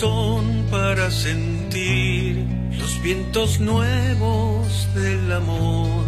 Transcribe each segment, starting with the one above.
corazón para sentir los vientos nuevos del amor.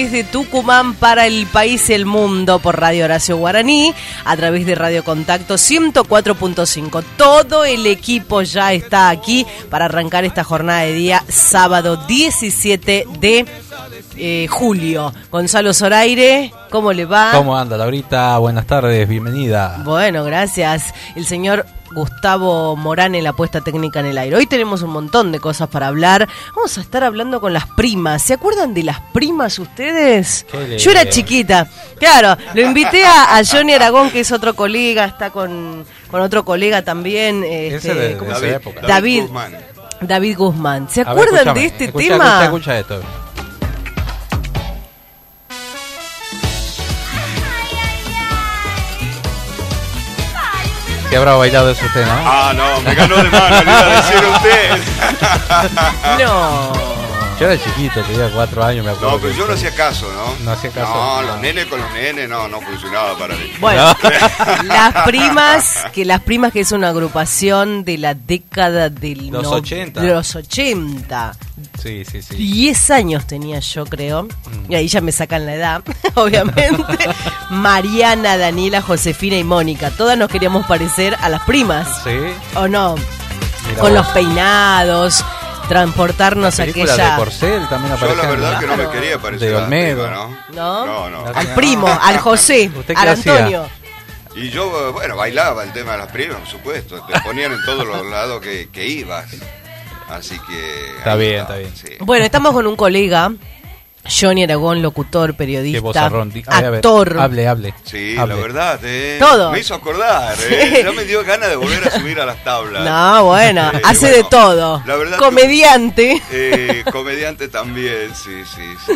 Desde Tucumán para el país y el mundo por Radio Horacio Guaraní, a través de Radio Contacto 104.5. Todo el equipo ya está aquí para arrancar esta jornada de día sábado 17 de eh, julio. Gonzalo Zoraire, ¿cómo le va? ¿Cómo anda, Laurita? Buenas tardes, bienvenida. Bueno, gracias. El señor Gustavo Morán en la puesta técnica en el aire. Hoy tenemos un montón de cosas para hablar. Vamos a estar hablando con las primas. ¿Se acuerdan de las primas ustedes? Qué Yo era chiquita. Claro, lo invité a, a Johnny Aragón, que es otro colega, está con, con otro colega también. Este, Ese de- ¿cómo se- época. David, Guzmán. David Guzmán. ¿Se ver, acuerdan de este escucha, tema? Escucha, escucha esto. Qué habrá bailado usted, ¿no? Ah, no, me ganó de mano, le iba a decir usted. No. Yo era chiquito, tenía cuatro años, me acuerdo. No, pero yo no hacía caso, ¿no? No hacía caso. No, los nenes con los nenes, no, no funcionaba para mí. Bueno, las primas, que las primas que es una agrupación de la década del Los no- 80. de los 80. Sí, sí, sí. 10 años tenía yo, creo. Y ahí ya me sacan la edad, obviamente. Mariana, Daniela, Josefina y Mónica. Todas nos queríamos parecer a las primas. Sí. ¿O no? Mira Con vos. los peinados, transportarnos Película aquella. de Porcel también Yo la verdad que no me quería parecer De a la Olmedo. prima, ¿no? ¿No? No, no. Al primo, al José, ¿Usted qué al hacía? Antonio. Y yo, bueno, bailaba el tema de las primas, por supuesto. Te ponían en todos los lados que, que ibas. Así que. Está ahí bien, estaba, está bien. sí. Bueno, estamos con un colega, Johnny Aragón, locutor, periodista, ver, actor. Hable, hable. Sí, Hable. la verdad, eh, Todo. me hizo acordar, eh, ya me dio ganas de volver a subir a las tablas. No, bueno, Eh, hace bueno, de todo. la verdad Comediante. Eh, comediante también, sí, sí, sí.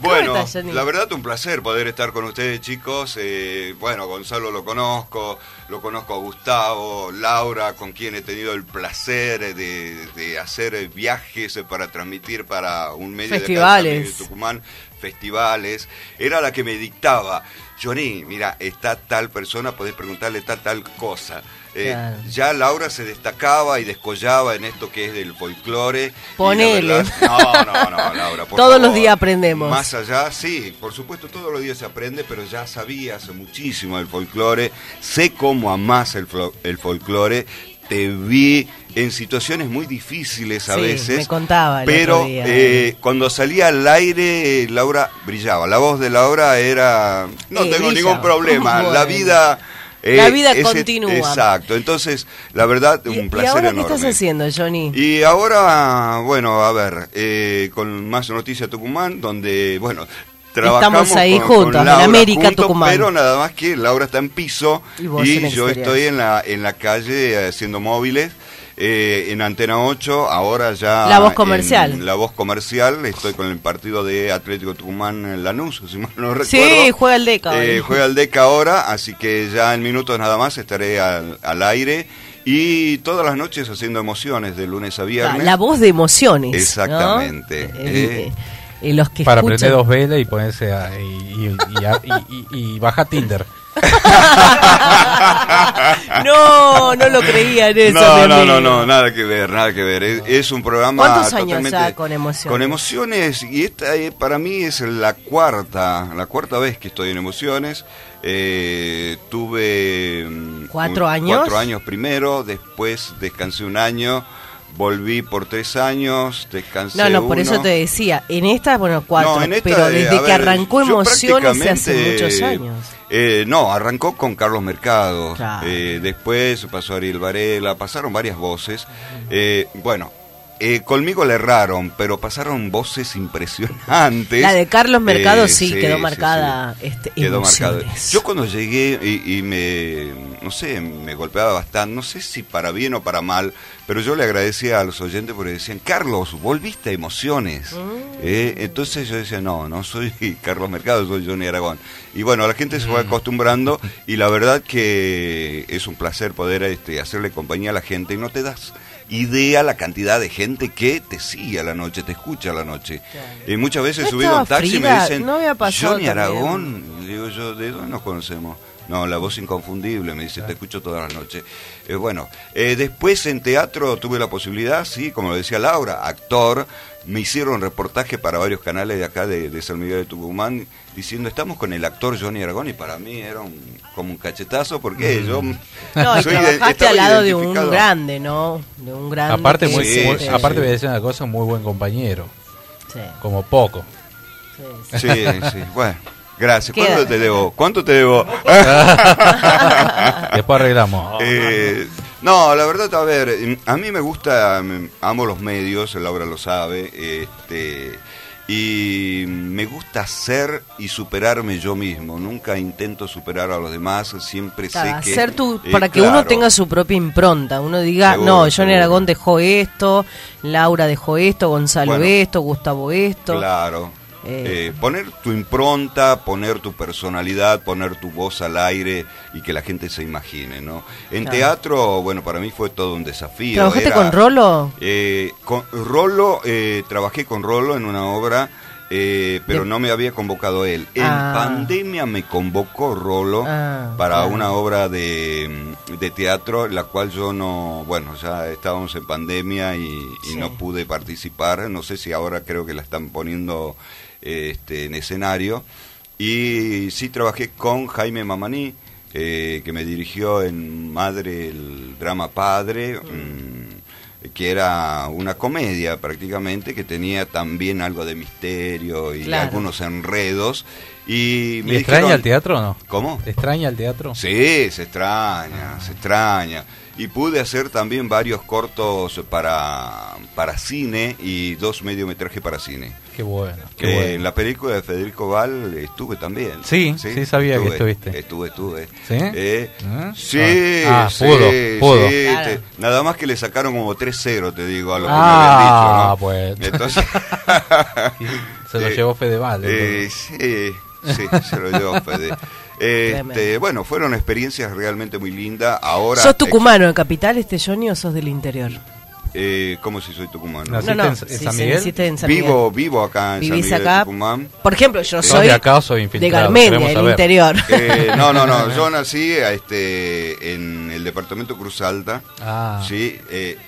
Bueno, la verdad un placer poder estar con ustedes, chicos. Eh, bueno, Gonzalo lo conozco, lo conozco a Gustavo, Laura, con quien he tenido el placer de, de hacer viajes para transmitir para un medio de acá de Tucumán, festivales. Era la que me dictaba, Johnny, mira, está tal persona, podés preguntarle tal, tal cosa. Eh, Claro. Ya Laura se destacaba y descollaba en esto que es del folclore. Ponele. verdad- No, no, no, Laura. por Todos los días aprendemos. Más allá, sí, por supuesto, todos los días se aprende, pero ya sabía hace muchísimo del folclore. Sé cómo amás el, el folclore. Te vi en situaciones muy difíciles a Sí, veces. me contaba el Pero otro día. eh, cuando salía al aire, Laura brillaba. La voz de Laura era. No Sí, tengo brilla. ningún problema. La vida. eh, La vida ese- continúa. Exacto. Entonces, la verdad, ¿Y, un y placer ahora qué enorme. estás haciendo, Johnny? Y ahora, bueno, a ver, eh, con más noticias Tucumán, donde, bueno, trabajamos Estamos ahí con- con juntos, en Laura América, juntos, Tucumán. Pero nada más que Laura está en piso Y en yo estoy en la, en la calle eh, haciendo móviles. eh, en Antena 8, ahora ya... La voz comercial. en la voz comercial, estoy con el partido de Atlético Tucumán en Lanús, si mal no recuerdo. Sí, juega el Deca. Eh, juega el DECA ahora, así que ya en minutos nada más estaré al, al aire. Y todas las noches haciendo emociones de lunes a viernes. la voz de emociones. ¿no? Exactamente. Eh, Eh. Eh, los que Para escuchan- prender dos velas y ponerse a, y, y, y, a- y- y- y bajar Tinder. no, no lo creía en eso. No, no, no, no, nada que ver, nada que ver. Es, es un programa ¿Cuántos años totalmente ya con emociones? Con emociones y esta eh, para mí es la cuarta, la cuarta vez que estoy en emociones. Eh, tuve mm, ¿Cuatro un- años? Cuatro años primero, después descansé un año, volví por tres años, descansé No, no, por eso te decía, en esta, bueno, cuatro, No, en esta, pero desde que ver, arrancó Emociones hace muchos años. eh, no, arrancó con Carlos Mercado. Claro. eh, después pasó Ariel Varela, pasaron varias voces. Eh, bueno, eh, conmigo le erraron, pero pasaron voces impresionantes. La de Carlos Mercado Eh, sí, quedó marcada, sí. este, Quedó. Emociones. Yo cuando llegué y, y me, no sé, me golpeaba bastante, no sé si para bien o para mal, pero yo le agradecía a los oyentes porque decían, Carlos, volviste a emociones. Mm. Eh, entonces yo decía, no, no soy Carlos Mercado, soy Johnny Aragón. Y bueno, la gente se Mm. fue acostumbrando y la verdad que es un placer poder este, hacerle compañía a la gente y no te das idea la cantidad de gente que te sigue a la noche, te escucha a la noche. Y muchas veces he ¿No subido un taxi y me dicen, ¿No había pasado Johnny? Aragón, digo yo, ¿de dónde nos conocemos? No, la voz inconfundible, me dice, te escucho todas las noches. Eh, bueno, eh, después en teatro tuve la posibilidad, sí, como lo decía Laura, actor, me hicieron reportaje para varios canales de acá de, de San Miguel de Tucumán, diciendo, estamos con el actor Johnny Aragón, y para mí era un, como un cachetazo, porque yo... Mm. No, y soy de- trabajaste al lado de un grande, ¿no? De un grande. Aparte, muy, Sí, muy- sí, aparte sí. voy a decir una cosa, muy buen compañero. Sí, Como poco. Sí, sí, bueno. Gracias. Queda. ¿Cuánto te debo? ¿Cuánto te debo? Después arreglamos. Eh, no, la verdad, a ver, a mí me gusta, mm, amo los medios, Laura lo sabe, este, y me gusta ser y superarme yo mismo. Nunca intento superar a los demás, siempre Claro, sé que... hacer tu, eh, para que uno tenga su propia impronta, uno diga, Seguro, no, Johnny seguro. Aragón dejó esto, Laura dejó esto, Gonzalo Bueno. esto, Gustavo esto. Claro. Eh, Eh, poner tu impronta, poner tu personalidad, poner tu voz al aire y que la gente se imagine, ¿no? En Claro. teatro, bueno, para mí fue todo un desafío. ¿Trabajaste Era- con Rolo? Eh, con Rolo, eh, trabajé con Rolo en una obra, eh, pero no me había convocado él. En Ah. pandemia me convocó Rolo Ah, para claro. una obra de, de teatro, la cual yo no, bueno, ya estábamos en pandemia y, y Sí. no pude participar. No sé si ahora creo que la están poniendo este, en escenario. Y sí trabajé con Jaime Mamaní, eh, que me dirigió en Madre el drama Padre, mm, que era una comedia prácticamente, que tenía también algo de misterio y Claro. algunos enredos. Y, me ¿Y extraña dijeron- el teatro o no? ¿Cómo? ¿Extraña el teatro? Sí, se extraña, se extraña. Y pude hacer también varios cortos para, para cine y dos mediometrajes para cine. Qué bueno, qué Eh, bueno. En la película de Federico Val estuve también. Sí, sí, sabía que estuve, estuviste. Estuve, estuve. ¿Sí? Eh, ¿Ah? Sí, Ah, ah, sí, pudo, pudo. sí, Claro. te- nada más que le sacaron como 3-0, te digo, a lo que Ah, me habían dicho, ¿no? pues. Entonces, Se lo eh, llevó Fedeval. eh, sí, sí, se lo llevó Fede. Este, bueno, fueron experiencias realmente muy lindas. Ahora, ¿Sos tucumano de capital, este Johnny, o sos del interior? Eh, ¿Cómo si soy tucumano? No, No, no, en- en sí, San sí, en San. Vivo, vivo acá en San ¿Vivís Miguel de acá? Tucumán. Por ejemplo, yo ¿Sos soy de acá soy de? Garmendia, el interior. Eh, no, no, no. Yo nací a este, en el departamento Cruz Alta. Ah. Sí, eh,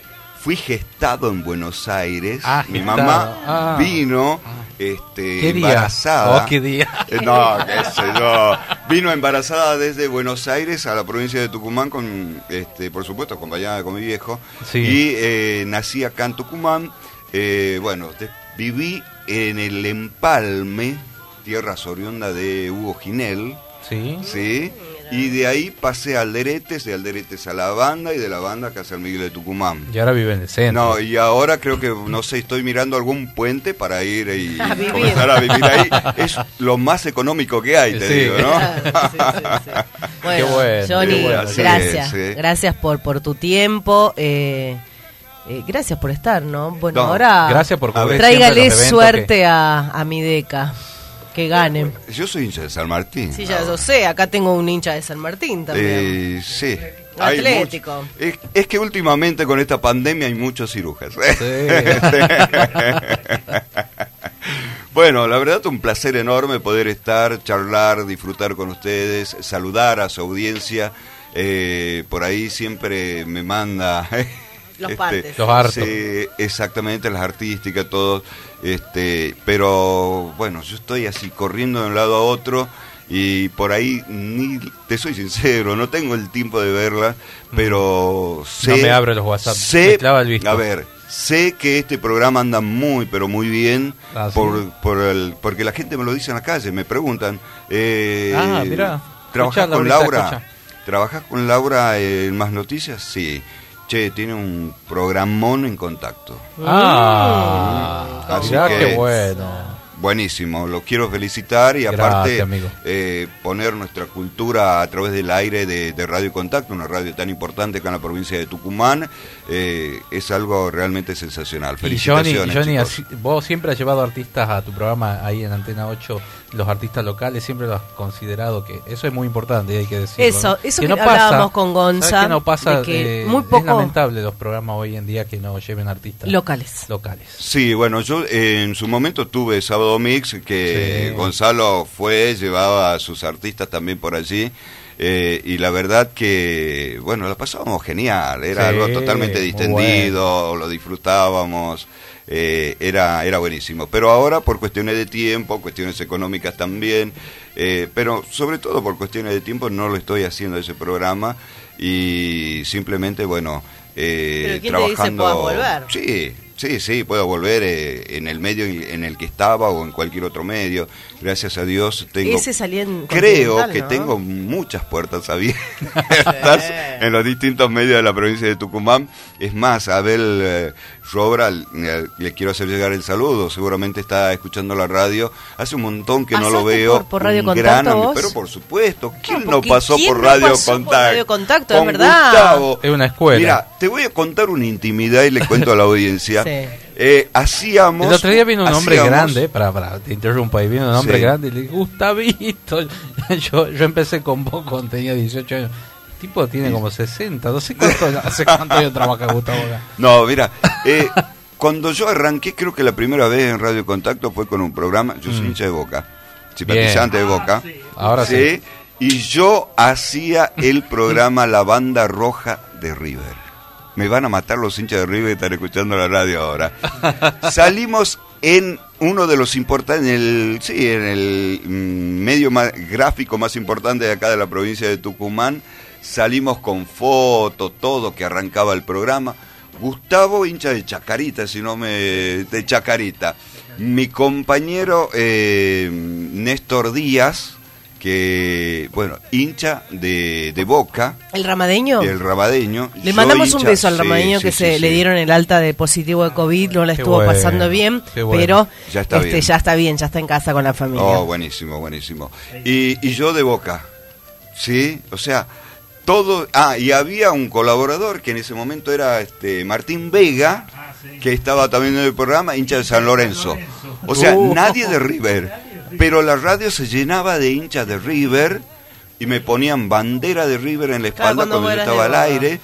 fui gestado en Buenos Aires. Ah, Mi gestado. mamá Ah. vino este, ¿Qué día? embarazada. Oh, ¿qué día? Eh, no, qué sé yo. Vino embarazada desde Buenos Aires a la provincia de Tucumán, con, este, por supuesto, acompañada con mi viejo. Sí. Y eh, nací acá en Tucumán. Eh, bueno, de- viví en el Empalme, tierra oriunda de Hugo Ginel. Sí. ¿sí? Y de ahí pasé a Alderetes, de Alderetes a la banda y de la banda acá a San Miguel de Tucumán. Y ahora vive en el centro. No, y ahora creo que, no sé, estoy mirando algún puente para ir y A comenzar a vivir ahí. Es lo más económico que hay, te Sí. digo, ¿no? Sí, sí, sí. Bueno, Qué bueno, Johnny, qué bueno. Así gracias. Gracias por, por tu tiempo. eh, eh, gracias por estar, ¿no? Bueno, No, ahora Gracias por tráigale suerte a, a mi deca. Que gane. Yo soy hincha de San Martín. Sí, ya lo sé. Acá tengo un hincha de San Martín también. Eh, sí. Hay Atlético. mucho- es, es que últimamente con esta pandemia hay muchos cirujas. Bueno, la verdad un placer enorme poder estar, charlar, disfrutar con ustedes, saludar a su audiencia. Eh, por ahí siempre me manda Los partes. Los hartos. sí, exactamente, las artísticas, todos. Este, pero bueno, yo estoy así corriendo de un lado a otro y por ahí ni te soy sincero, no tengo el tiempo de verla, pero sé me abre los WhatsApp, me Sé, clava el visto. a ver, sé que este programa anda muy pero muy bien Ah, ¿sí? por, por el, porque la gente me lo dice en la calle, me preguntan. Eh, Ah, mirá. ¿Trabajás Escuchá, con Laura? ¿Trabajás con Laura en Más Noticias? Sí. Che, tiene un programón en contacto. Ah, Así mirá que- qué bueno. Buenísimo, lo quiero felicitar y aparte eh, poner nuestra cultura a través del aire de, de Radio Contacto, una radio tan importante acá en la provincia de Tucumán, eh, es algo realmente sensacional. Y Johnny, Felicitaciones. Johnny, así- vos siempre has llevado artistas a tu programa ahí en Antena 8, los artistas locales, siempre lo has considerado que eso es muy importante, hay que decirlo. Eso, ¿no? eso que hablábamos con Gonza, ¿sabes qué no pasa? de que Eh, muy Es poco- lamentable los programas hoy en día que no lleven artistas Locales. locales. Sí, bueno, yo eh, en su momento tuve Sábado Mix, que Sí. Gonzalo fue, llevaba a sus artistas también por allí. eh, y la verdad que, bueno, la pasábamos genial, era Sí, algo totalmente distendido, lo disfrutábamos, eh, era, era buenísimo. Pero ahora por cuestiones de tiempo, cuestiones económicas también, eh, pero sobre todo por cuestiones de tiempo no lo estoy haciendo ese programa y simplemente, bueno, eh, Pero ¿quién te dice trabajando... volver? Sí, sí, sí, puedo volver eh, en el medio en el que estaba o en cualquier otro medio. Gracias a Dios tengo... Ese salía en Creo que ¿no? tengo muchas puertas abiertas en los distintos medios de la provincia de Tucumán. Es más, Abel eh, Robra eh, le quiero hacer llegar el saludo. Seguramente está escuchando la radio. Hace un montón que no lo ¿Pasaste veo. por- por Radio Contacto vos? Pero por supuesto, ¿quién No, pasó ¿quién por no Radio pasó por Contacto? Radio Contacto? Es Con verdad. Gustavo. Es una escuela. Mira, te voy a contar una intimidad y le cuento a la audiencia. Sí. Eh, hacíamos. El otro día vino un hombre hacíamos- grande, para, para, te interrumpo ahí, vino un hombre Sí. grande y le dije, Gustavito, yo, yo empecé con vos cuando tenía 18 años. El tipo tiene como 60, no sé cuánto, hace cuánto años trabaja Gustavo acá. No, mira, eh, cuando yo arranqué, creo que la primera vez en Radio Contacto fue con un programa. Yo soy Mm. hincha de boca, simpatizante de boca. Ahora sí. Y yo hacía el programa La Banda Roja de River. Me van a matar los hinchas de River que están escuchando la radio ahora. Salimos en uno de los importantes, en el, sí, en el mm, medio más, gráfico más importante de acá de la provincia de Tucumán. Salimos con fotos, todo que arrancaba el programa. Gustavo, hincha de Chacarita, si no me. de Chacarita. Mi compañero eh, Néstor Díaz, que, bueno, hincha de, de Boca, ¿El ramadeño? el rabadeño. Le mandamos un beso al ramadeño sí, que sí, se sí. le dieron el alta de positivo de COVID, no la Qué estuvo bueno, pasando bien, bueno. pero Ya está este, bien. ya está bien, ya está en casa con la familia. Oh, buenísimo, buenísimo. Y, y yo de Boca, ¿sí? O sea, todo... Ah, y había un colaborador que en ese momento era este Martín Vega, que estaba también en el programa, hincha de San Lorenzo. O sea, Uh. nadie de River. Pero la radio se llenaba de hinchas de River y me ponían bandera de River en la Claro, espalda cuando cuando, yo estaba al aire.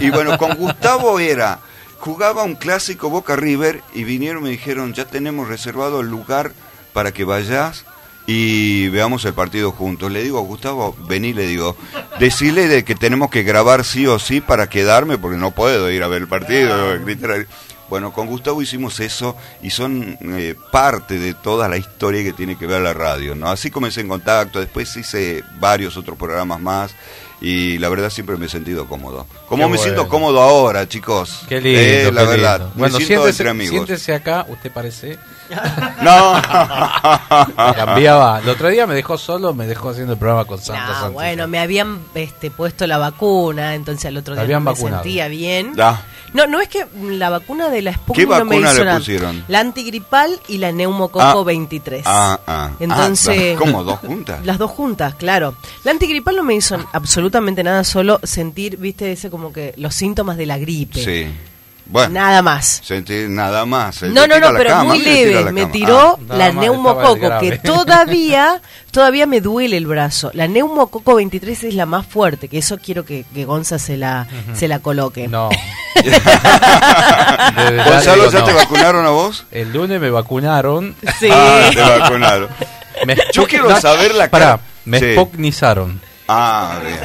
y, y bueno, con Gustavo era... Jugaba un clásico Boca River y vinieron y me dijeron, ya tenemos reservado el lugar para que vayas y veamos el partido juntos. Le digo, Gustavo, vení, le digo, decirle de que tenemos que grabar sí o sí para quedarme porque no puedo ir a ver el partido. gritar. Bueno, con Gustavo hicimos eso y son eh, parte de toda la historia que tiene que ver la radio. ¿no? Así comencé en contacto, después hice varios otros programas más y la verdad siempre me he sentido cómodo. Como Qué me siento cómodo ahora, chicos. Qué lindo, Eh, la qué verdad, lindo. me Bueno, siento siéntese, entre amigos. siéntese acá, usted parece. No. Cambiaba. El otro día me dejó solo, me dejó haciendo el programa con No, Sánchez. bueno, me habían este, puesto la vacuna, entonces al otro día no me vacunado. sentía bien. No, no es que la vacuna de la Sputnik ¿Qué no me hizo le nada. pusieron? La antigripal y la neumococo Ah. 23. Ah, ah. Entonces, Ah, ¿Cómo? ¿Dos juntas? Las dos juntas, claro. La antigripal no me hizo absolutamente nada, solo sentir, viste, ese como que los síntomas de la gripe. Sí. Bueno. Nada más. Sentir nada más. No, no, no, pero cama, muy leve. Me tiró Ah, la neumococo, que todavía, todavía me duele el brazo. La neumococo 23 es la más fuerte, que eso quiero que, que Gonza se la, se la coloque. No. Gonzalo, digo, ¿ya no. te vacunaron a vos? El lunes me vacunaron. Sí. Ah, te vacunaron. Me Yo quiero saber la Pará, cara. me Sí. Ah, bien.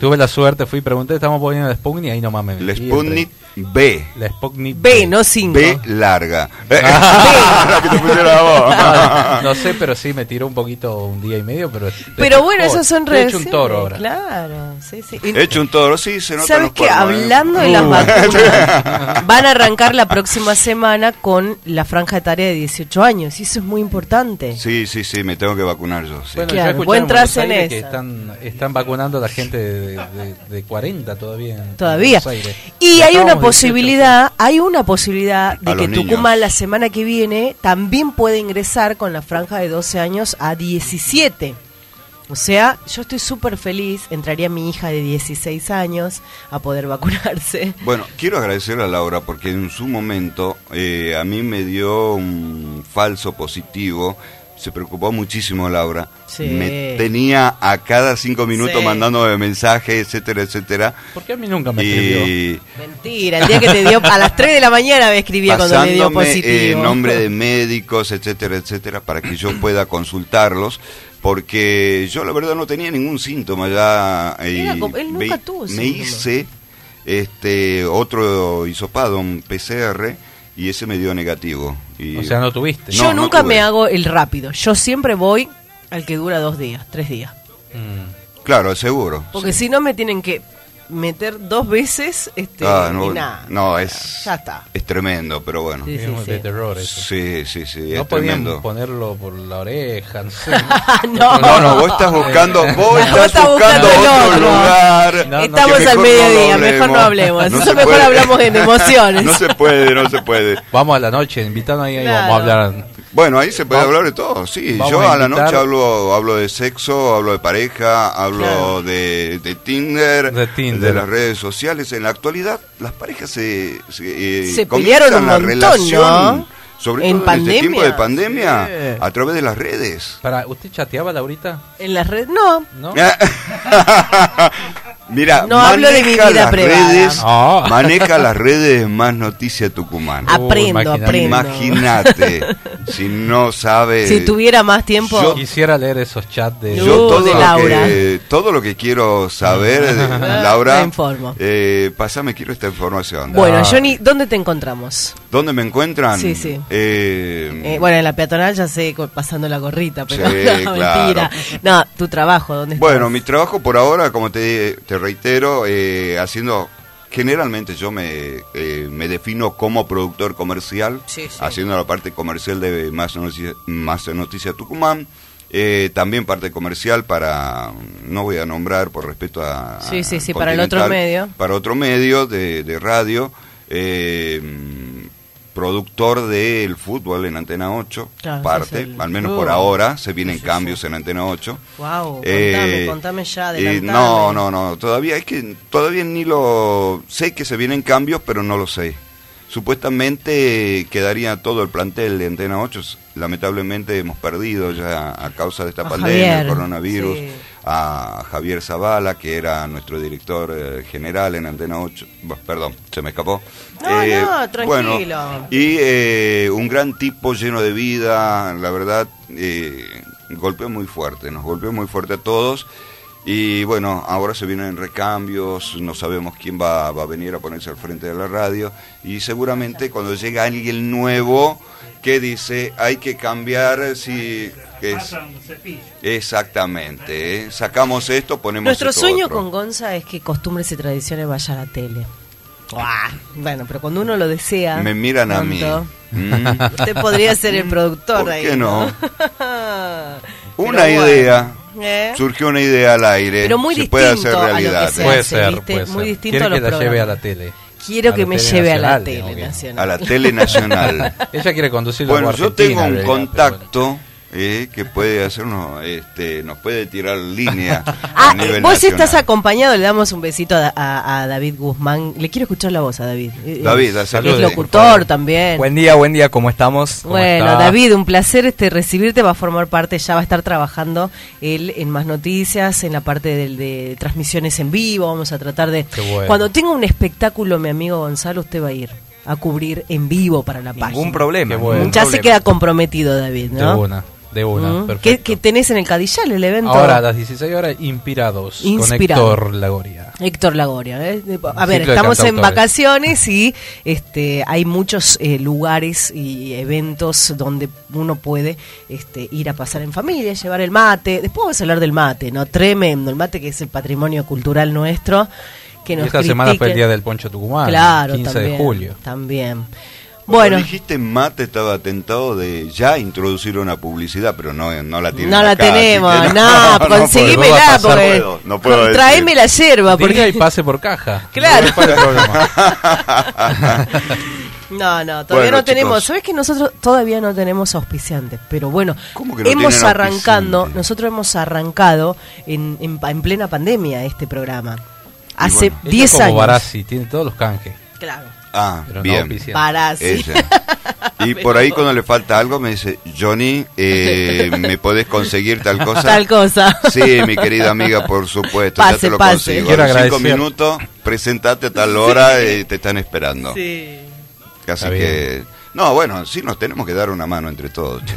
Tuve la suerte, fui, pregunté, estamos poniendo el Sputnik y ahí nomás me El metí, Sputnik. B. La Sputnik B, no 5. B larga. Eh, Ah. la que te pusieron a vos. No, no sé, pero sí me tiró un poquito un día y medio, pero Pero bueno, esas son Estoy hecho un toro ahora. Claro, sí, sí. Y- He hecho un toro, sí, se nota ¿Sabes cuernos, ¿eh? Hablando de las Uh. vacunas, van a arrancar la próxima semana con la franja etaria de 18 años. Y eso es muy importante. Sí, sí, sí, me tengo que vacunar yo. sí. Bueno, Claro, vos en en que están, están vacunando a la gente de, de- de 40 todavía. en Todavía. Aires. Y Ya hay una estábamos 18. posibilidad, hay una posibilidad de A que niños. Tucumán la semana que viene también puede ingresar con la franja de 12 años a 17. O sea, yo estoy súper feliz, entraría mi hija de 16 años a poder vacunarse. Bueno, quiero agradecer a Laura porque en su momento eh, a mí me dio un falso positivo. Se preocupó muchísimo Laura. Sí. Me tenía a cada cinco minutos Sí. mandándome mensajes, etcétera, etcétera. ¿Por qué a mí nunca me escribió? Y Mentira, el día que te dio, a las 3 de la mañana me escribía cuando le dio pasándome positivo. eh, nombre de médicos, etcétera, etcétera, para que yo pueda consultarlos. Porque yo la verdad no tenía ningún síntoma ya. como- él nunca me, tuvo me hice este otro hisopado, un PCR, y ese me dio negativo. Y, O sea, no tuviste. Yo No, nunca me hago el rápido. Yo siempre voy al que dura dos días, tres días. Mm. Claro, seguro. Porque si no me tienen que meter dos veces este, Ah, no, y nada. no, es, Ya está. es tremendo, pero bueno. Sí, sí, sí. de terror eso. Sí, sí, sí, no es podían tremendo. ponerlo por la oreja, no sé. No. No, no, vos estás buscando, vos estás estás buscando, buscando otro otro. lugar. No, no, Estamos al mediodía, no mejor no hablemos. No Eso mejor puede. hablamos en emociones. No se puede, no se puede. Vamos a la noche, invitando ahí, ahí Claro. vamos a hablar. Bueno, ahí se puede Vamos- hablar de todo, sí. Yo a a la noche hablo hablo de sexo, hablo de pareja, hablo Claro. de, de Tinder, De Tinder. las redes sociales. En la actualidad, las parejas se se, eh, Se comienzan pelearon un la montón, relación, ¿no? sobre En todo en este tiempo de pandemia. pandemia, Sí. a través de las redes. Para, ¿Usted chateaba, Laurita? En las redes, no. ¿No? Mira, No hablo de mi maneja vida las privada. redes, No. maneja las redes más noticia Tucumán. Aprendo, imagínate. aprendo. Imagínate, si no sabe. Si tuviera más tiempo. Yo- Quisiera leer esos chats de... Yo- Yo Uh, todo, de lo Laura. que, todo lo que quiero saber, de- Laura, Me informo. eh, pasame, quiero esta información. Bueno, Ah. Johnny, ¿dónde te encontramos? ¿Dónde me encuentran? Sí, sí. Eh, Eh, bueno, en la peatonal ya sé, pasando la gorrita, pero Sí, no, claro. mentira. No, tu trabajo, ¿dónde estás? bueno, mi trabajo por ahora, como te, te reitero, eh, haciendo... Generalmente yo me, eh, me defino como productor comercial, Sí, sí. haciendo la parte comercial de Más Noticia, Más Noticia Tucumán, eh, también parte comercial para, no voy a nombrar por respeto a... Sí, sí, sí, para el otro medio. Para otro medio de, de radio, eh, productor del fútbol en Antena 8, Claro, parte, el al menos por ahora, se vienen Sí, cambios sí. en Antena 8. Wow, Eh, contame, contame ya, eh, no, no, no, todavía es que todavía ni lo sé que se vienen cambios, pero no lo sé. Supuestamente quedaría todo el plantel de Antena 8. Lamentablemente hemos perdido ya a causa de esta A pandemia, Javier, el coronavirus, sí. A Javier Zavala, que era nuestro director eh, general en Antena 8. Bueno, perdón, se me escapó. Eh, No, no, tranquilo. bueno, y eh, un gran tipo lleno de vida, la verdad, eh, golpeó muy fuerte, nos golpeó muy fuerte a todos. Y bueno, ahora se vienen recambios, no sabemos quién va, va a venir a ponerse al frente de la radio. Y seguramente cuando llega alguien nuevo que dice hay que cambiar, si que es, exactamente, ¿eh? sacamos esto, ponemos Nuestro esto sueño otro. con Gonza es que costumbres y tradiciones vaya a la tele. Buah, Bueno, pero cuando uno lo desea. Me miran a mí. Mm. Usted podría ser el productor ¿Por ahí. qué no? Pero Una bueno, idea. ¿eh? Surgió una idea al aire. Pero muy se distinto puede hacer a lo que realidad. se ¿eh? Puede hace, ser, ¿viste? puede Muy ser. distinto Quiere a los que la lleve a la tele. Quiero A que me lleve a la tele nacional. A la tele nacional. Ella quiere conducir bueno, yo tengo un contacto eh, que puede hacernos, este, nos puede tirar línea Ah, a nivel vos nacional. estás acompañado, le damos un besito a, a- a David Guzmán. Le quiero escuchar la voz a David. Eh, David, es locutor también. Buen día, buen día, ¿cómo estamos? ¿Cómo Bueno, está? David, un placer este recibirte, va a formar parte, ya va a estar trabajando él en más noticias, en la parte del, de transmisiones en vivo, vamos a tratar de... Qué bueno. Cuando tenga un espectáculo, mi amigo Gonzalo, usted va a ir a cubrir en vivo para la página. Ningún problema. Ningún Ya se queda comprometido, David, ¿no? De una. Mm. ¿Qué, perfecto. qué tenés en el Cadillal, el evento? Ahora a las 16 horas, Inspirados, Inspirado. con Héctor Lagoria. Héctor Lagoria. ¿eh? A ver, estamos en vacaciones y este, hay muchos eh, lugares y eventos donde uno puede este, ir a pasar en familia, llevar el mate. Después vamos a hablar del mate, ¿no? Tremendo, el mate que es el patrimonio cultural nuestro. Que Y nos esta semana fue el. Día del Poncho Tucumán, Claro, 15 también, de julio. También. Cuando Bueno, dijiste mate, estaba tentado de ya introducir una publicidad, pero no, no la tienen no la acá, tenemos, que no, puedo. conseguímela no puedo, no puedo decir. tráeme la yerba Diga porque y pase por caja. Claro. No. No, no, todavía Bueno, no tenemos. chicos. ¿Sabes que nosotros todavía no tenemos auspiciantes? Pero bueno, ¿Cómo que no hemos arrancando, nosotros hemos arrancado en, en, en plena pandemia este programa. Hace bueno. Ella 10 como años. Barassi, tiene todos los canjes. Claro. Ah, Pero bien. Para sí. Y por ahí cuando le falta algo me dice, Johnny, eh, ¿me podés conseguir tal cosa? Tal cosa. Sí, mi querida amiga, por supuesto, ya Pase, te lo pase. consigo. Quiero cinco minutos, presentate a tal hora y te están esperando. Sí. Así Está que... No, bueno, sí nos tenemos que dar una mano entre todos, che.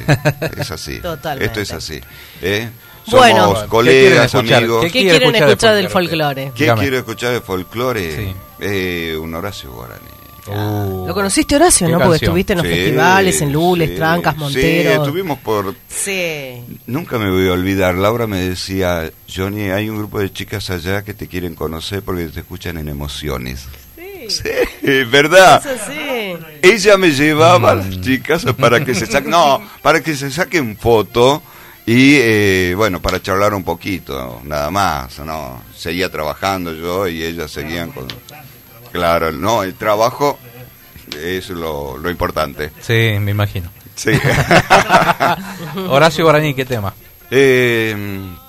Es así. Totalmente. Esto es así. ¿eh? Somos Bueno. ¿Qué quieren colegas, amigos. ¿Qué ¿Qué quieren quiere escuchar, escuchar de del folclore? ¿Qué quiero escuchar de folclore? Sí. Eh, un Horacio Guaraní. Uh, ¿Lo conociste, Horacio, ¿Qué no? Porque estuviste en los Sí, festivales, en Lules, sí, Trancas, Sí, Montero. estuvimos por... Sí. Nunca me voy a olvidar, Laura me decía, Johnny, hay un grupo de chicas allá que te quieren conocer porque te escuchan en emociones. Sí. Sí, es verdad. Eso sí. Ella me llevaba a las chicas para que se saquen, no, para que se saquen foto y eh, bueno, para charlar un poquito, nada más, no, seguía trabajando yo y ellas seguían con, claro, no, el trabajo es lo, lo importante. Sí, me imagino. Sí. Horacio Guaraní, ¿qué tema? Eh,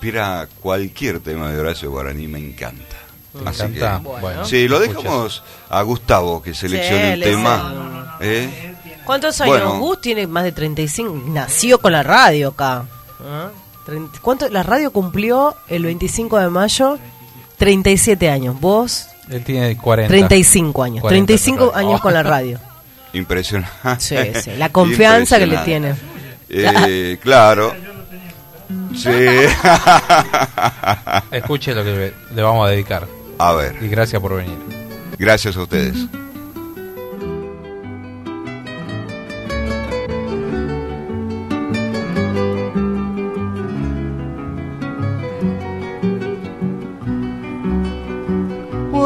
mira, cualquier tema de Horacio Guaraní me encanta. ¿Te Así encanta? que- Bueno. sí, lo Escuchas. dejamos a Gustavo que seleccione Sí, el tema. ¿eh? ¿Cuántos años? Bueno. Gus tiene más de 35. Nació con la radio acá. ¿Ah? ¿Cuánto? La radio cumplió el 25 de mayo 37 años. Vos, Él tiene 40. 35 años. 40, 35 total. años Oh. con la radio. Impresionante. Sí, sí, la confianza que le tiene. Eh, claro. Sí. Escuche lo que le- le vamos a dedicar. A ver, Y gracias por venir. gracias a ustedes.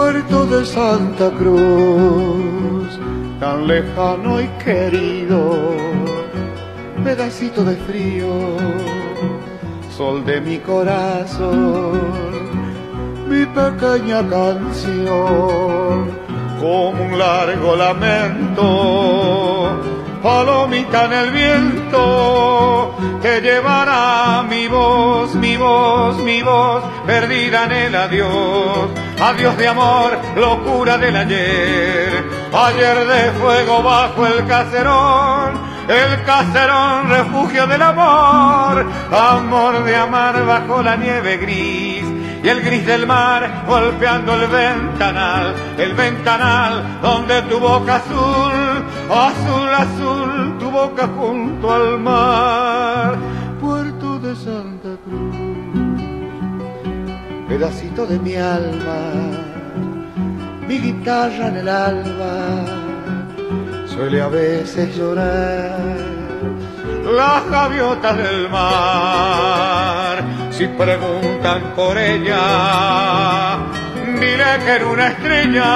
Puerto de Santa Cruz, tan lejano y querido, pedacito de frío, sol de mi corazón, mi pequeña canción, como un largo lamento, palomita en el viento, que llevará mi voz, mi voz, mi voz, perdida en el adiós, adiós de amor, locura del ayer, ayer de fuego bajo el caserón, el caserón refugio del amor, amor de amar bajo la nieve gris, y el gris del mar golpeando el ventanal, el ventanal donde tu boca azul, azul, azul, tu boca junto al mar, puerto de Cruz, pedacito de mi alma, mi guitarra en el alba, suele a veces llorar las gaviotas del mar. Si preguntan por ella, diré que era una estrella,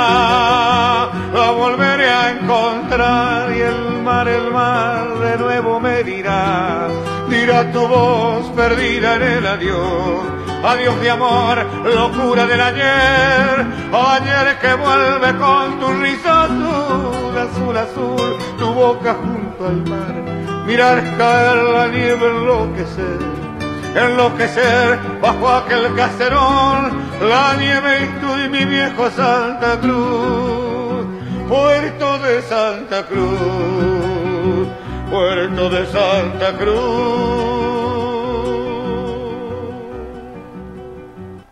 la volveré a encontrar y el mar, el mar de nuevo me dirá, dirá tu voz perdida en el adiós. Adiós de amor, locura del ayer, ayer que vuelve con tu risa azul, azul, azul, tu boca junto al mar, mirar caer la nieve, enloquecer, enloquecer bajo aquel caserón, la nieve y tú y mi viejo Santa Cruz, puerto de Santa Cruz, puerto de Santa Cruz.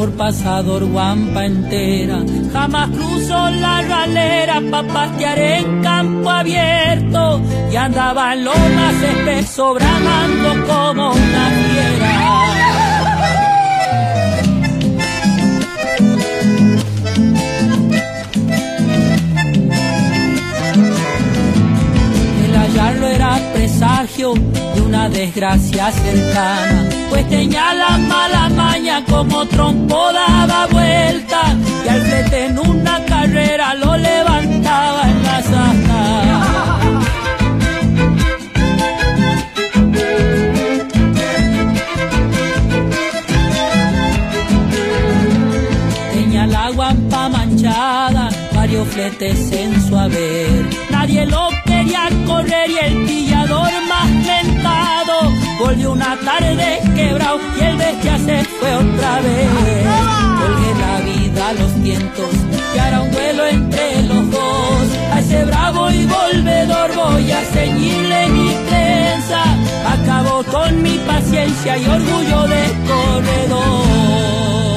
Por pasador Guampa entera. Jamás cruzo la ralera pa' pastear en campo abierto. Y andaba en lomas espeso, bramando como una fiera. El hallarlo era presagio de una desgracia cercana, pues tenía la mala maña como trompo daba vuelta y al frente en una carrera lo levantaba en la zanja. Tenía la guampa manchada, varios fletes en su haber. Nadie lo quería correr y el pillador volvió una tarde quebrado y el bestia se fue otra vez. Colgué la vida a los vientos y hará un duelo entre los dos. A ese bravo y volvedor voy a ceñirle mi trenza. Acabó con mi paciencia y orgullo de corredor.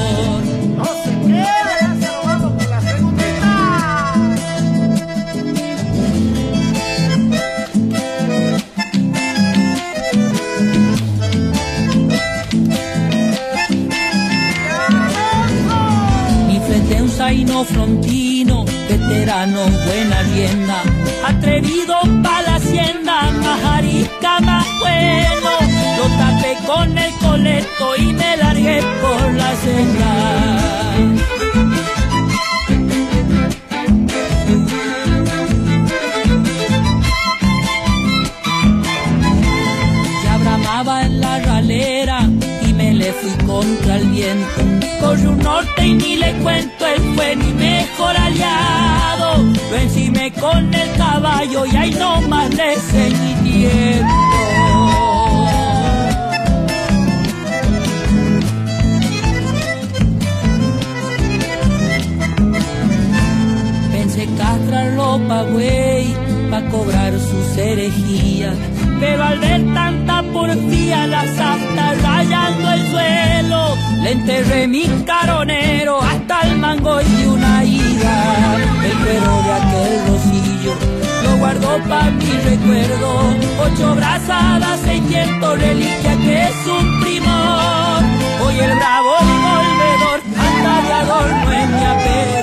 Frontino, veterano, buena rienda, atrevido pa' la hacienda, más arisca, más bueno, Yo tapé con el coleto y me largué por la senda. En la ralera y me le fui contra el viento. Corre un norte y ni le cuento, él fue mi mejor aliado. Lo con el caballo y ahí no más le seguí tiempo. Castrarlo pa' güey, pa' cobrar sus herejías. Pero al ver tanta porfía, la santa rayando el suelo, le enterré mi caronero hasta el mango y una ida. El cuero de aquel rosillo lo guardó pa' mi recuerdo. Ocho brazadas, seiscientos reliquia que es un primor. Hoy el bravo volvedor anda de adorno mi apero.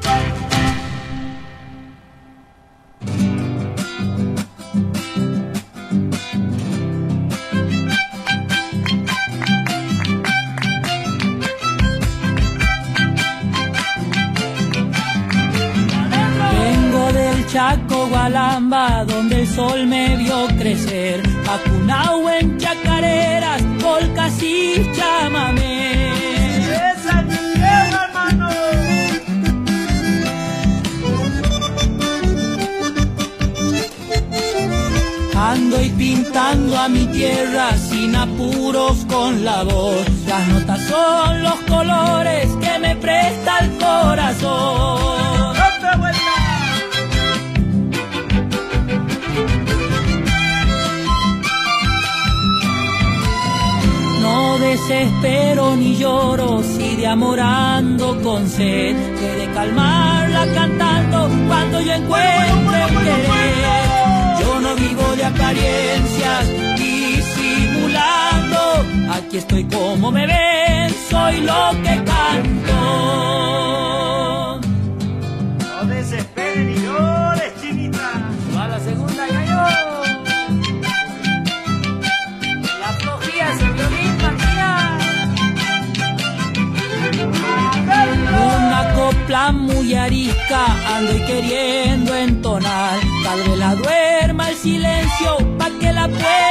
voz. Las notas son los colores que me presta el corazón. No desespero ni lloro si de amor ando con sed. Puede calmarla cantando cuando yo encuentre un querer. Yo no vivo de apariencias. Aquí estoy como me ven, soy lo que canto. No desesperes ni llores, chinita. Va la segunda gallo. La flojía es el violín. Una copla muy arisca ando y queriendo entonar. Tal vez la duerma el silencio pa' que la pueda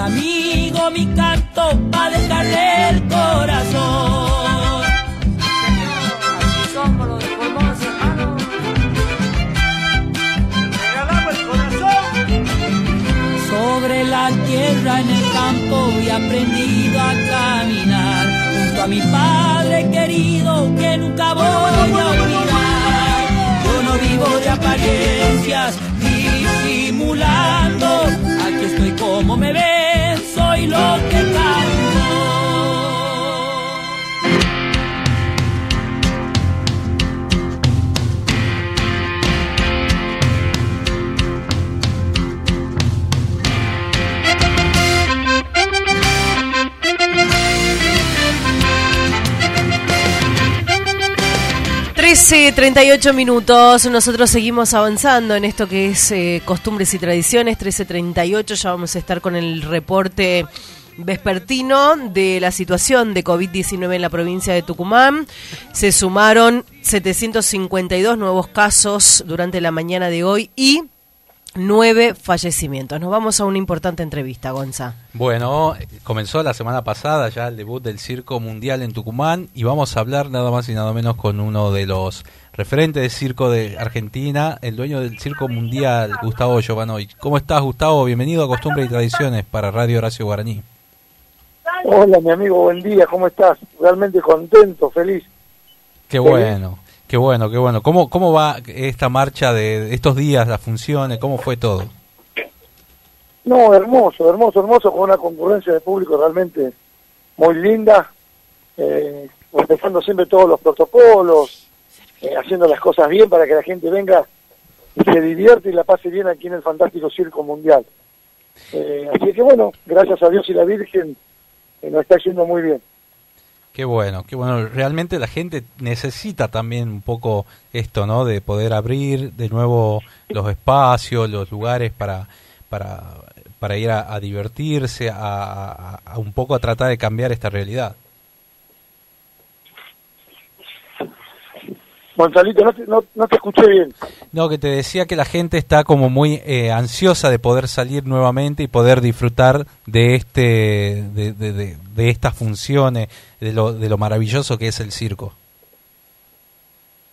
un amigo mi canto pa' dejarle el corazón. Así somos los de Formosa, hermano. Regalamos el corazón. Sobre la tierra en el campo y aprendido a caminar junto a mi padre 13, 38 minutos. Nosotros seguimos avanzando en esto que es eh, costumbres y tradiciones. 13, 38. Ya vamos a estar con el reporte vespertino de la situación de COVID-19 en la provincia de Tucumán. Se sumaron 752 nuevos casos durante la mañana de hoy y nueve fallecimientos. Nos vamos a una importante entrevista, Gonza. Bueno, comenzó la semana pasada ya el debut del Circo Mundial en Tucumán y vamos a hablar nada más y nada menos con uno de los referentes del circo de Argentina, el dueño del Circo Mundial, Gustavo Giovanoy. ¿Cómo estás, Gustavo? Bienvenido a Costumbre y Tradiciones para Radio Horacio Guaraní. Hola, mi amigo, buen día, ¿cómo estás? Realmente contento, feliz. Qué bueno, qué bueno, qué bueno. ¿Cómo, cómo va esta marcha de estos días, las funciones? ¿Cómo fue todo? No, hermoso, hermoso, hermoso, con una concurrencia de público realmente muy linda, eh, respetando siempre todos los protocolos, eh, haciendo las cosas bien para que la gente venga y se divierte y la pase bien aquí en el fantástico Circo Mundial. Eh, así que bueno, gracias a Dios y la Virgen, eh, nos está yendo muy bien. Qué bueno, qué bueno. Realmente la gente necesita también un poco esto, ¿no? De poder abrir de nuevo los espacios, los lugares para, para, para ir a, divertirse, a, a- a un poco a tratar de cambiar esta realidad. Gonzalito, no te, no, no te escuché bien. No, que te decía que la gente está como muy eh, ansiosa de poder salir nuevamente y poder disfrutar de este, de, de, de, de estas funciones, de lo, de lo maravilloso que es el circo.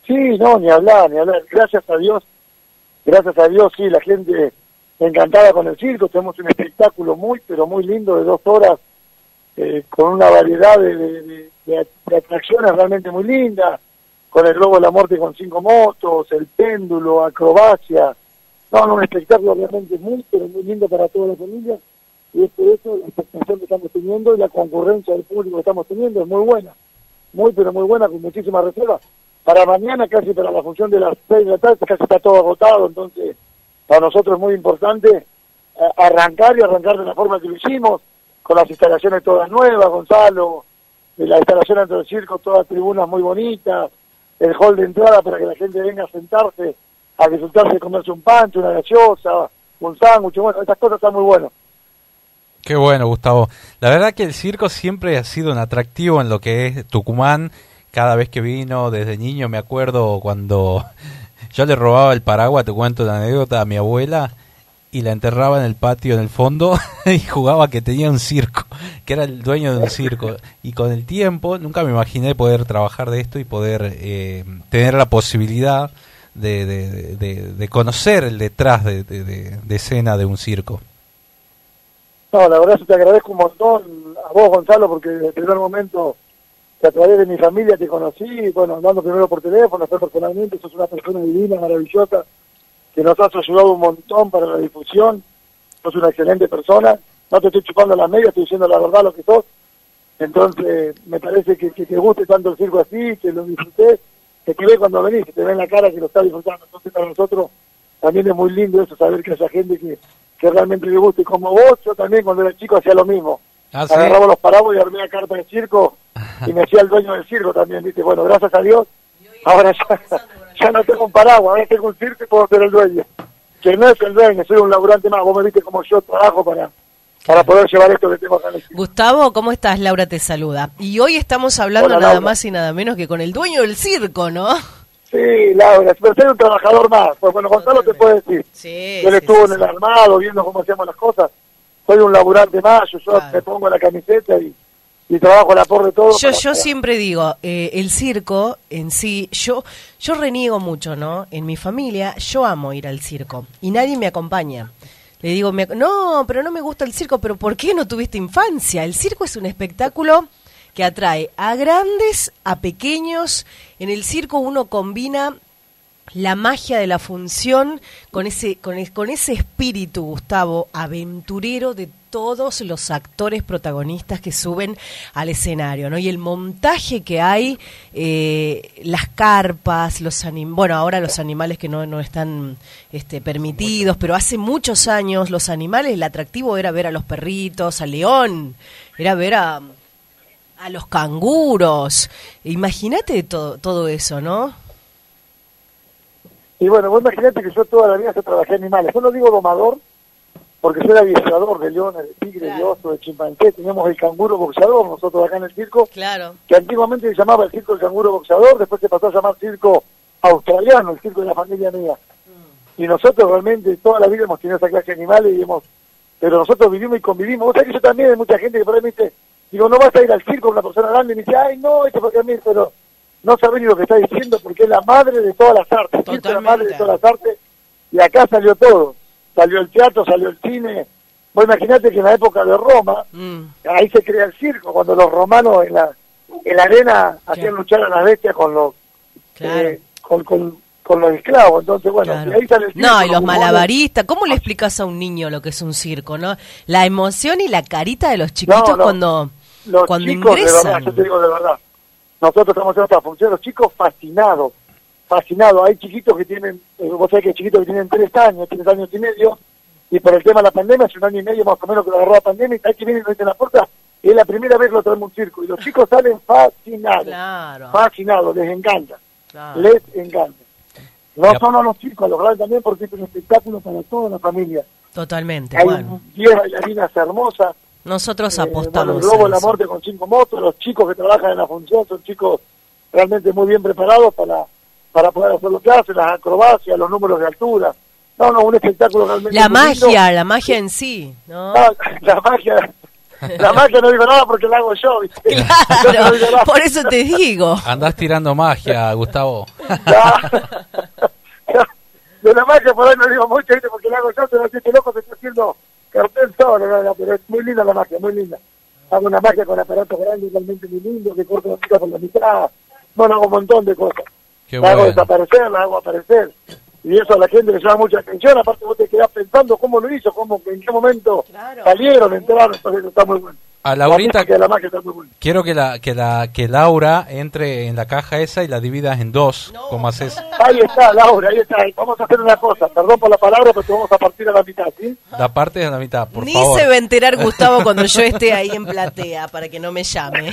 Sí, no, ni hablar, ni hablar. Gracias a Dios, gracias a Dios, sí, la gente encantada con el circo. Tenemos un espectáculo muy, pero muy lindo de dos horas, eh, con una variedad de, de- de- de- de atracciones realmente muy lindas, con el globo de la muerte con cinco motos, el péndulo, acrobacia. No, no, un espectáculo realmente muy, pero muy lindo para toda la familia. Y es por eso la expectación que estamos teniendo y la concurrencia del público que estamos teniendo es muy buena. Muy, pero muy buena, con muchísimas reservas. Para mañana, casi para la función de las seis de la tarde, casi está todo agotado, entonces para nosotros es muy importante eh, arrancar y arrancar de la forma que lo hicimos, con las instalaciones todas nuevas, Gonzalo, la instalación dentro del circo, todas tribunas muy bonitas, el hall de entrada para que la gente venga a sentarse, a disfrutarse comerse un pancho, una gaseosa, un sándwich, bueno, esas cosas están muy buenas. Qué bueno, Gustavo. La verdad que el circo siempre ha sido un atractivo en lo que es Tucumán. Cada vez que vino, desde niño me acuerdo cuando yo le robaba el paraguas, te cuento la anécdota, a mi abuela y la enterraba en el patio en el fondo y jugaba que tenía un circo, que era el dueño de un circo. Y con el tiempo nunca me imaginé poder trabajar de esto y poder eh, tener la posibilidad de, de, de- conocer el detrás de, de- de- de escena de un circo. No, la verdad es que te agradezco un montón a vos, Gonzalo, porque desde el primer momento que a través de mi familia te conocí, bueno, hablando primero por teléfono, después personalmente, sos una persona divina, maravillosa, que nos has ayudado un montón para la difusión, sos una excelente persona, no te estoy chupando las medias, estoy diciendo la verdad lo que sos, entonces me parece que, que te guste tanto el circo así, que lo disfruté, que te ve cuando venís, que te ve en la cara que lo está disfrutando, entonces para nosotros también es muy lindo eso, saber que haya gente que, que realmente le guste, como vos, yo también cuando era chico hacía lo mismo, Ah, ¿sí? agarraba los paraguas y armé la carta de circo y me hacía el dueño del circo también, ¿viste? Bueno, gracias a Dios, ahora ya, ya no tengo un paraguas, ahora tengo un circo y puedo ser el dueño. Que no es el dueño, soy un laburante más, vos me viste como yo trabajo para, para poder llevar esto que tengo acá en. Gustavo, ¿cómo estás? Laura te saluda. Y hoy estamos hablando Hola, nada Laura. más y nada menos que con el dueño del circo, ¿no? Sí, Laura, pero soy un trabajador más, pues bueno, Gonzalo te puede decir. Sí, Él sí, estuvo sí, en el armado, viendo cómo hacíamos las cosas. Soy un laburante más, yo, yo me pongo la camiseta y, trabajo la por de todo. Yo, yo siempre digo, eh, el circo en sí, yo, yo reniego mucho, ¿no? En mi familia, yo amo ir al circo y nadie me acompaña. Le digo, me- no, pero no me gusta el circo, pero ¿por qué no tuviste infancia? El circo es un espectáculo que atrae a grandes, a pequeños. En el circo uno combina la magia de la función con ese, con, con ese espíritu, Gustavo, aventurero de todos los actores protagonistas que suben al escenario, ¿no? Y el montaje que hay, eh, las carpas, los anim bueno, ahora los animales que no, no están este, permitidos, pero hace muchos años los animales, el atractivo era ver a los perritos, al león, era ver a, a los canguros. Imagínate todo, todo eso, ¿no? Y bueno, vos imaginate que yo toda la vida trabajé animales. Yo no digo domador, porque yo era aviador de leones, de tigres, de oso, de chimpancé. Teníamos el canguro boxeador nosotros acá en el circo, Claro. que antiguamente se llamaba el circo del canguro boxeador, después se pasó a llamar circo australiano, el circo de la familia mía. y nosotros realmente toda la vida hemos tenido esa clase de animales y hemos, pero nosotros vivimos y convivimos. Vos sabés que yo también hay mucha gente que dice, digo, no vas a ir al circo con una persona grande y me dice, ay no, esto porque a mí, pero no sabés ni lo que está diciendo porque es la madre de todas las artes, es la madre de todas las artes y acá salió todo, salió el teatro, salió el cine. Vos imaginate que en la época de Roma, Mm. ahí se crea el circo, cuando los romanos en la, en la arena hacían luchar a las bestias con los, eh, con, con, con los esclavos. Entonces, bueno, Claro. ahí sale el circo, No, y los malabaristas, ¿cómo le explicas a un niño lo que es un circo, no? La emoción y la carita de los chiquitos No, no. cuando, los cuando chicos, de verdad, ingresan. yo te digo de verdad, nosotros estamos haciendo esta función, los chicos fascinados, fascinados. Hay chiquitos que tienen, eh, vos sabés que hay chiquitos que tienen tres años, tres años y medio, y por el tema de la pandemia, hace un año y medio más o menos que lo agarró la pandemia, y hay que vienen y la puerta, y es la primera vez que lo traemos un circo, y los chicos salen fascinados, Claro. fascinados, les encanta, Claro. les encanta. No solo a los chicos, a los grandes también, porque es un espectáculo para toda la familia. Totalmente, Hay bueno. 10 bailarinas hermosas, Nosotros eh, bueno, apostamos. el Globo a de la. Muerte con cinco motos, los chicos que trabajan en la función son chicos realmente muy bien preparados para, para poder hacer lo que hacen, las acrobacias, los números de altura. No, no, un espectáculo realmente La lindo. magia, la magia en sí, ¿no? Ah, la magia, la magia no digo nada porque la hago yo. no Claro, digo nada. por eso te digo. Andás tirando magia, Gustavo. De la magia por ahí no digo mucho, ¿viste? porque la hago yo, pero este loco se está haciendo cartel solo, no, no, pero es muy linda la magia, muy linda. Hago una magia con aparatos grandes, realmente muy lindo, que corto la chica por la mitad. Bueno, hago un montón de cosas. Qué la hago desaparecer, la hago aparecer. Y eso a la gente le llama mucha atención, aparte vos te quedás pensando cómo lo hizo, cómo, en qué momento salieron, entraron, entonces eso está muy bueno. A Laurita, La quiero que la que la que Laura entre en la caja esa y la dividas en dos, como haces. Ahí está, Laura, ahí está. Vamos a hacer una cosa, perdón por la palabra, pero te vamos a partir a la mitad, ¿sí? La parte de la mitad, por Ni favor. se va a enterar Gustavo cuando yo esté ahí en platea para que no me llame.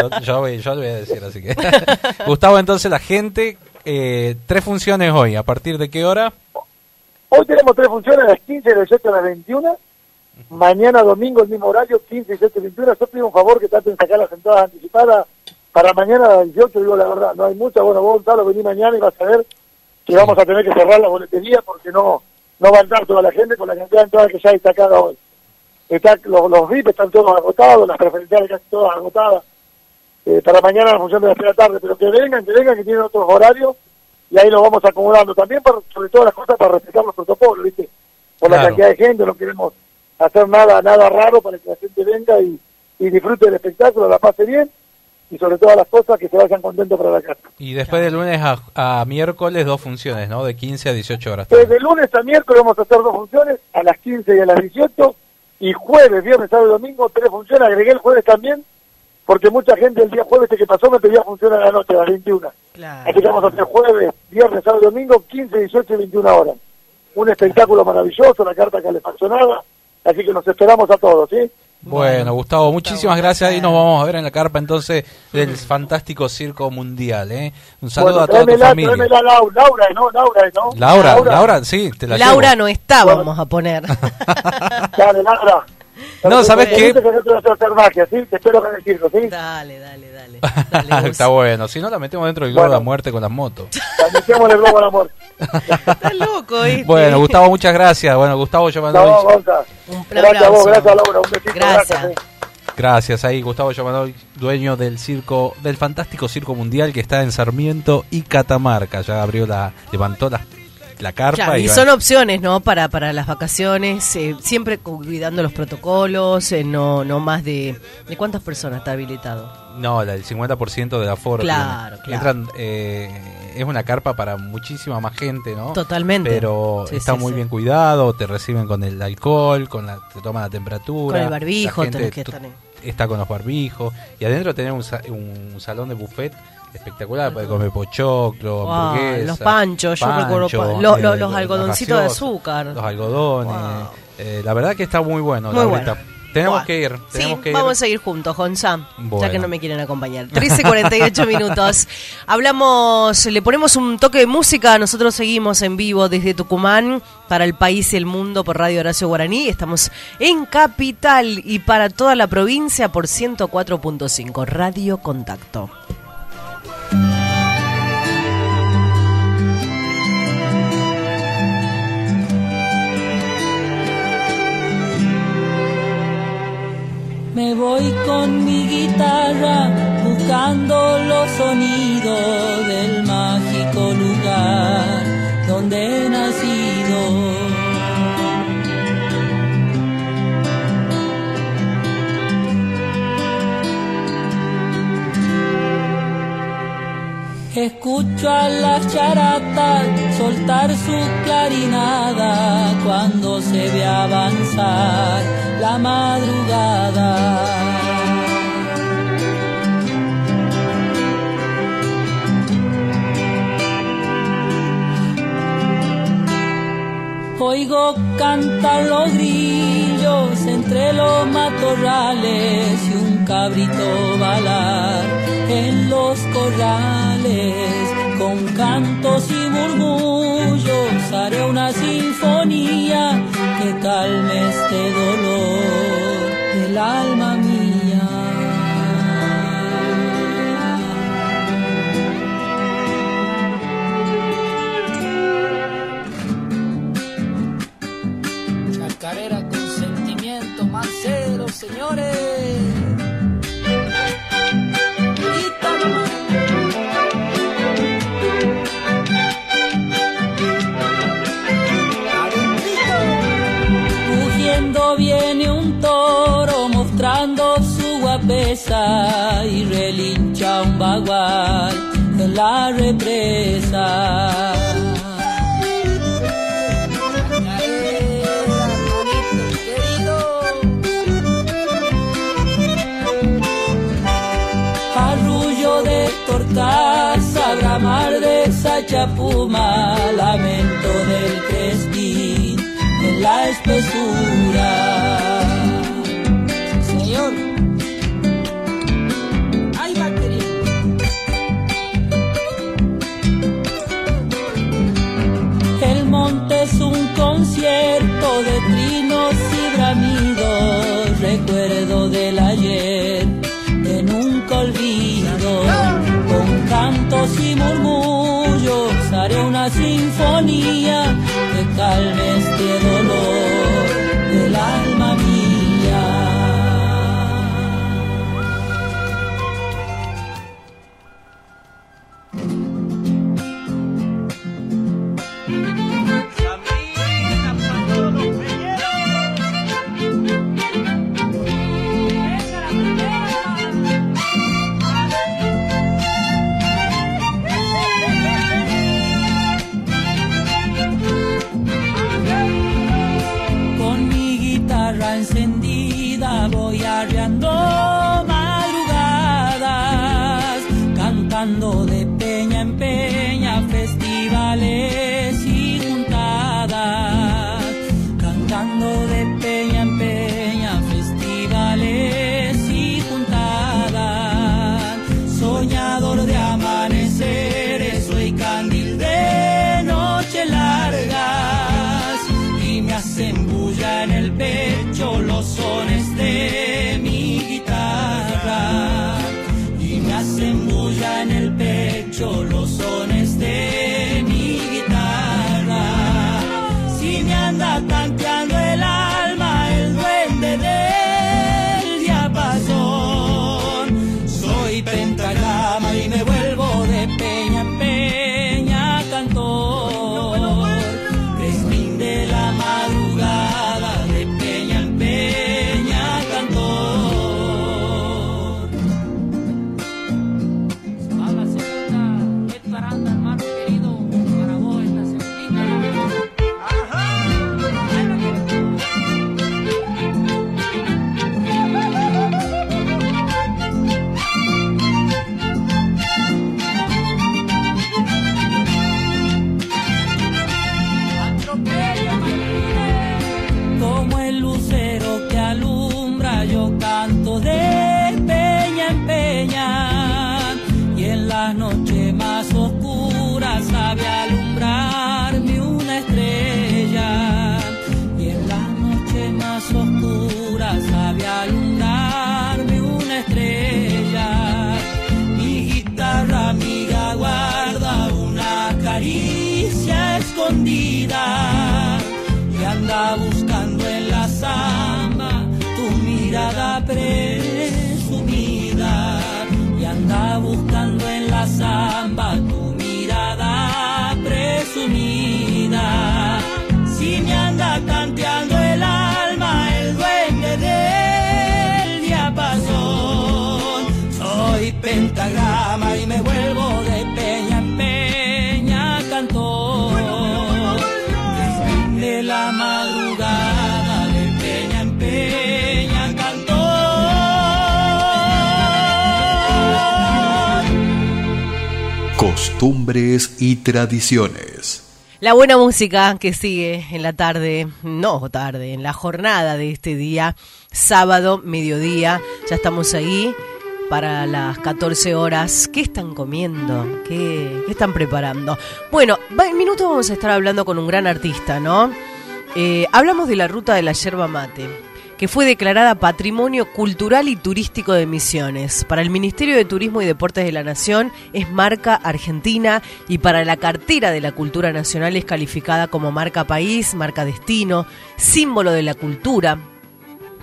Yo, yo, voy- yo le voy a decir así que. Gustavo, entonces la gente, eh, tres funciones hoy. ¿A partir de qué hora? Hoy tenemos tres funciones, a las 15, a las 18, a las 21. Mañana domingo, el mismo horario, 15, 18, 21. Yo pido un favor que traten de sacar las entradas anticipadas para mañana a las 18, digo la verdad. No hay mucha. Bueno, vos, Gonzalo, vení mañana y vas a ver que vamos a tener que cerrar la boletería porque no no va a entrar toda la gente con la cantidad de entradas que ya hay sacada hoy. Está, los, los VIP están todos agotados, las preferenciales casi todas agotadas. Eh, para mañana la función de las 3 de la tarde, pero que vengan, que vengan, que tienen otros horarios y ahí lo vamos acomodando. También, para, sobre todas las cosas, para respetar los protocolos, ¿viste? Por la Claro. cantidad de gente, no queremos hacer nada nada raro para que la gente venga y, y disfrute del espectáculo, la pase bien y sobre todas las cosas que se vayan contentos para la casa. Y después de lunes a, a miércoles, dos funciones, ¿no? De 15 a 18 horas. Desde lunes a miércoles vamos a hacer dos funciones, a las 15 y a las 18, y jueves, viernes, sábado y domingo, tres funciones, agregué el jueves también, porque mucha gente el día jueves este que pasó me pedía función a la noche, a las 21. Así que vamos a hacer jueves, viernes, sábado y domingo, 15, 18 y 21 horas. Un espectáculo maravilloso, la carta calefaccionada, así que nos esperamos a todos, ¿sí? Bueno, Gustavo, muchísimas gracias y nos vamos a ver en la carpa entonces del fantástico circo mundial, ¿eh? Un saludo Bueno, a toda tu tráemela, familia. Lau- Laura, ¿no? Laura, ¿no? Laura, Laura, sí, te la Laura llevo. no está, vamos a poner. Dale, Laura. No, ¿sabes qué? que no ¿sí? ¿sí? Dale, dale, dale. Está bueno, si no la metemos dentro del globo de la muerte con las motos. La metemos en el globo del amor. Está loco, ¿viste? Bueno, Gustavo, muchas gracias. Bueno, Gustavo No, Yamanovich. Gonza. Un Gracias a vos, gracias Laura, un besito. Gracias. eh. Gracias ahí, Gustavo Yamanovich, dueño del circo, del fantástico circo mundial que está en Sarmiento y Catamarca. Ya abrió la, levantó la, la carpa Claro, y, y son opciones, ¿no? Para, para las vacaciones, eh, siempre cuidando los protocolos, eh, no, no más de... ¿De cuántas personas está habilitado? No, el 50% del aforo. Claro, claro. Entran, eh, es una carpa para muchísima más gente, ¿no? Totalmente. Pero Sí, está sí, muy sí. bien cuidado, te reciben con el alcohol, con la, te toman la temperatura. Con el barbijo, tenés que estar Está con los barbijos. Y adentro tenés un, un salón de buffet espectacular, puede comer pochoclo, Wow, hamburguesa, los panchos, yo recuerdo pa- pancho, lo- eh, lo- los algodoncitos de azúcar. Los algodones. eh, la verdad que está muy bueno. Muy bueno. Tenemos que ir. Sí, Tenemos que ir. vamos a ir juntos, Gonzam, ya Bueno. que no me quieren acompañar. 13.48 minutos. Hablamos, le ponemos un toque de música. Nosotros seguimos en vivo desde Tucumán para el país y el mundo por Radio Horacio Guaraní. Estamos en Capital y para toda la provincia por 104.5 Radio Contacto. Me voy con mi guitarra buscando los sonidos Escucho a las charatas soltar su clarinada cuando se ve avanzar la madrugada. Oigo cantar los grillos entre los matorrales y un cabrito balar en los corrales. Con cantos y murmullos haré una sinfonía que calme este dolor del alma y relincha un bagual en la represa. Arrullo de torcaza, bramar de sachapuma, lamento del crespín en la espesura. De trinos y bramidos, recuerdo del ayer que nunca olvido. Con cantos y murmullos haré una sinfonía que calme este dolor Y tradiciones. La buena música que sigue en la tarde, no tarde, en la jornada de este día, sábado, mediodía, ya estamos ahí para las 14 horas. ¿Qué están comiendo? ¿Qué, están preparando? Bueno, en minutos vamos a estar hablando con un gran artista, ¿no? Eh, hablamos de la ruta de la yerba mate, que fue declarada Patrimonio Cultural y Turístico de Misiones. Para el Ministerio de Turismo y Deportes de la Nación es marca argentina y para la cartera de la cultura nacional es calificada como marca país, marca destino, símbolo de la cultura,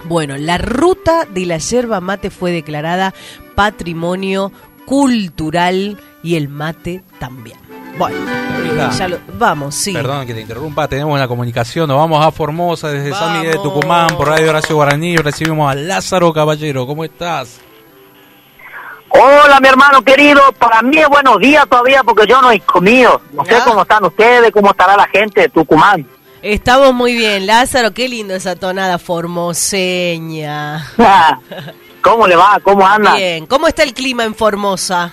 bueno, la ruta de la yerba mate fue declarada patrimonio cultural y el mate también. Bueno, ya lo- vamos, sí. Perdón que te interrumpa, tenemos la comunicación, nos vamos a Formosa desde San Miguel de. Tucumán por Radio Horacio Guaraní, recibimos a Lázaro Caballero, ¿cómo estás? Hola, mi hermano querido. Para mí es buenos días todavía porque yo no he comido. No sé Ya. cómo están ustedes, cómo estará la gente de Tucumán. Estamos muy bien, Lázaro, qué lindo esa tonada formoseña. ¿Cómo le va? ¿Cómo anda? Bien, ¿cómo está el clima en Formosa?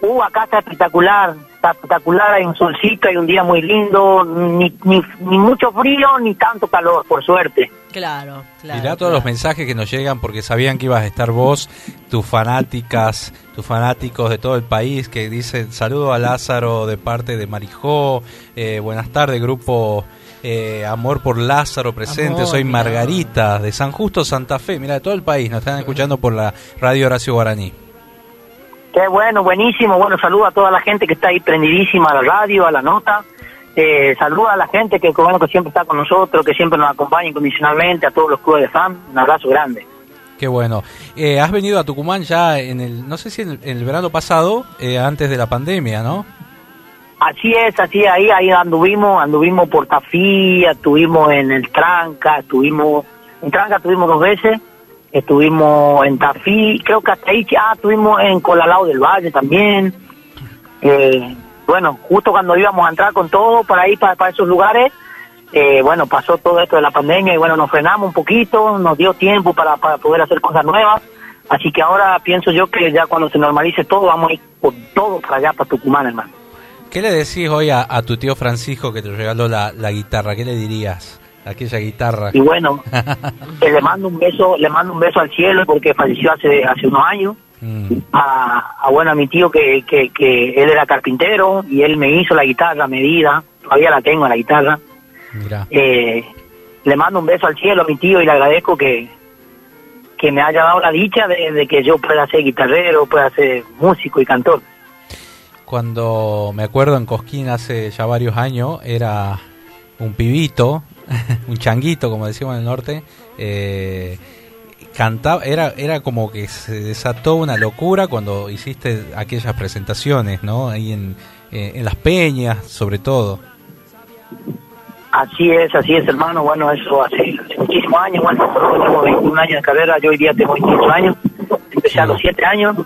Uh, acá está espectacular. Espectacular, hay un solcito, hay un día muy lindo. Ni, ni, ni mucho frío, ni tanto calor, por suerte. Claro, claro. Mirá todos los mensajes que nos llegan porque sabían que ibas a estar vos, tus fanáticas, tus fanáticos de todo el país que dicen saludo a Lázaro de parte de Marijó, eh, buenas tardes grupo eh, Amor por Lázaro presente, Amor, soy. Margarita de San Justo, Santa Fe, mira de todo el país, nos están escuchando por la radio Horacio Guaraní. Qué bueno, buenísimo. Bueno, saludo a toda la gente que está ahí prendidísima a la radio, a la nota. Eh, saludo a la gente que, bueno, que siempre está con nosotros, que siempre nos acompaña incondicionalmente, a todos los clubes de fan. Un abrazo grande. Qué bueno. Eh, has venido a Tucumán ya en el, no sé si en el, en el verano pasado, eh, antes de la pandemia, ¿no? Así es, así es, ahí, ahí anduvimos, anduvimos por Tafí, estuvimos en el Tranca, estuvimos, en Tranca estuvimos dos veces, estuvimos en Tafí, creo que hasta ahí, ah, estuvimos en Colalao del Valle también, eh, bueno, justo cuando íbamos a entrar con todo para ahí, para, esos lugares, eh, bueno, pasó todo esto de la pandemia y bueno, nos frenamos un poquito, nos dio tiempo para, para poder hacer cosas nuevas, así que ahora pienso yo que ya cuando se normalice todo, vamos a ir por todo para allá, para Tucumán, hermano. ¿Qué le decís hoy a, a tu tío Francisco que te regaló la, la guitarra? ¿Qué le dirías? Aquella guitarra. Y bueno, eh, le mando un beso, le mando un beso al cielo porque falleció hace hace unos años. Mm. A, a, bueno a mi tío que, que, que él era carpintero y él me hizo la guitarra medida, todavía la tengo la guitarra. Mira. Eh, le mando un beso al cielo a mi tío y le agradezco que que me haya dado la dicha de, de que yo pueda ser guitarrero, pueda ser músico y cantor. Cuando me acuerdo en Cosquín hace ya varios años, era un pibito, un changuito, como decimos en el norte, eh, cantaba, era, era como que se desató una locura cuando hiciste aquellas presentaciones, ¿no? Ahí en, eh, en las peñas, sobre todo. Así es, así es, hermano. Bueno, eso hace, muchísimos años. Bueno, tenemos 21 años de carrera. Yo hoy día tengo 28 años. Empecé a los 7 años.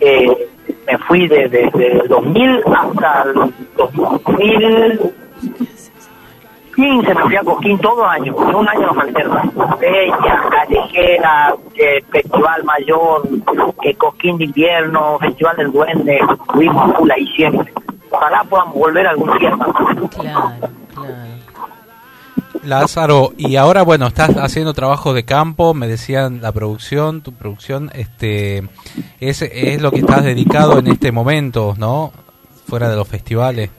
Eh, me fui desde el 2000 hasta el 2015. Me fui a Cosquín todo año. Un año no falté, hermano. Peña, callejera, eh, Festival Mayor, eh, Cosquín de Invierno, Festival del Duende. Fuimos a full ahí siempre. Ojalá podamos volver algún día. Claro, claro. Lázaro, y ahora bueno, estás haciendo trabajo de campo, me decían la producción, tu producción, este, es, es lo que estás dedicado en este momento, ¿no? Fuera de los festivales.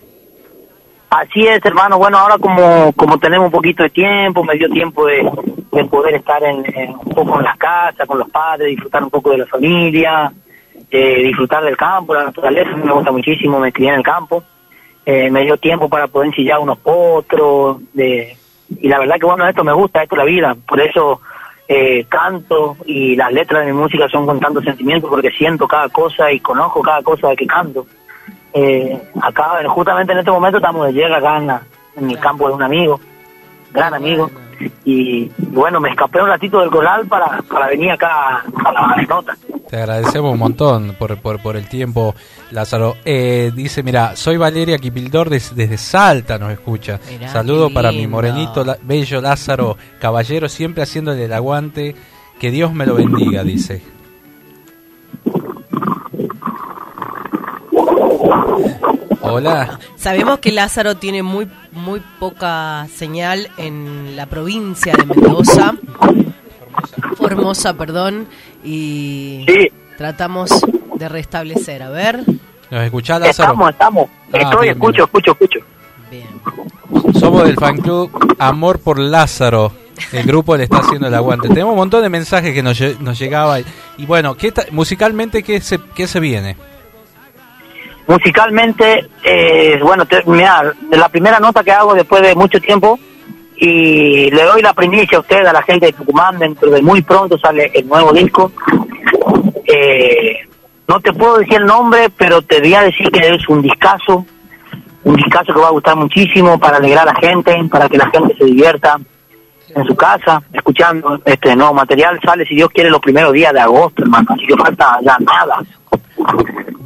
Así es, hermano. Bueno, ahora como, como tenemos un poquito de tiempo, me dio tiempo de, de poder estar en, un poco en la casa, con los padres, disfrutar un poco de la familia, eh, disfrutar del campo, la naturaleza, me gusta muchísimo, me crié en el campo. Eh, me dio tiempo para poder ensillar unos potros, de, y la verdad que bueno, esto me gusta, esto es la vida, por eso eh, canto y las letras de mi música son con tanto sentimiento porque siento cada cosa y conozco cada cosa de que canto. Eh, acá, justamente en este momento estamos de llega acá en, la- en el campo de un amigo, gran amigo, y bueno, me escapé un ratito del coral para, para venir acá a la nota. Te agradecemos un montón por, por, por el tiempo, Lázaro. Eh, dice, mira, soy Valeria Quipildor des- desde Salta, nos escucha. Mirá, Saludo para mi morenito, la- bello Lázaro Caballero, siempre haciéndole el aguante. Que Dios me lo bendiga, dice. Hola. Sabemos que Lázaro tiene muy muy poca señal en la provincia de Mendoza. Formosa, perdón, y tratamos de restablecer. A ver. ¿Nos escuchás, Lázaro? Estamos, estamos. Ah, Estoy, bien, escucho, escucho, escucho. Somos del fan club Amor por Lázaro. El grupo le está haciendo el aguante. Tenemos un montón de mensajes que nos, nos llegaba. Y, y bueno, ¿qué ta- musicalmente, ¿qué se, ¿qué se viene? Musicalmente, eh, bueno, te, la primera nota que hago después de mucho tiempo, y le doy la primicia a usted, a la gente de Tucumán, dentro de muy pronto sale el nuevo disco. Eh, no te puedo decir el nombre, pero te voy a decir que es un discazo, un discazo que va a gustar muchísimo para alegrar a la gente, para que la gente se divierta en su casa, escuchando este nuevo material. Sale, si Dios quiere, los primeros días de agosto, hermano, así que falta ya nada.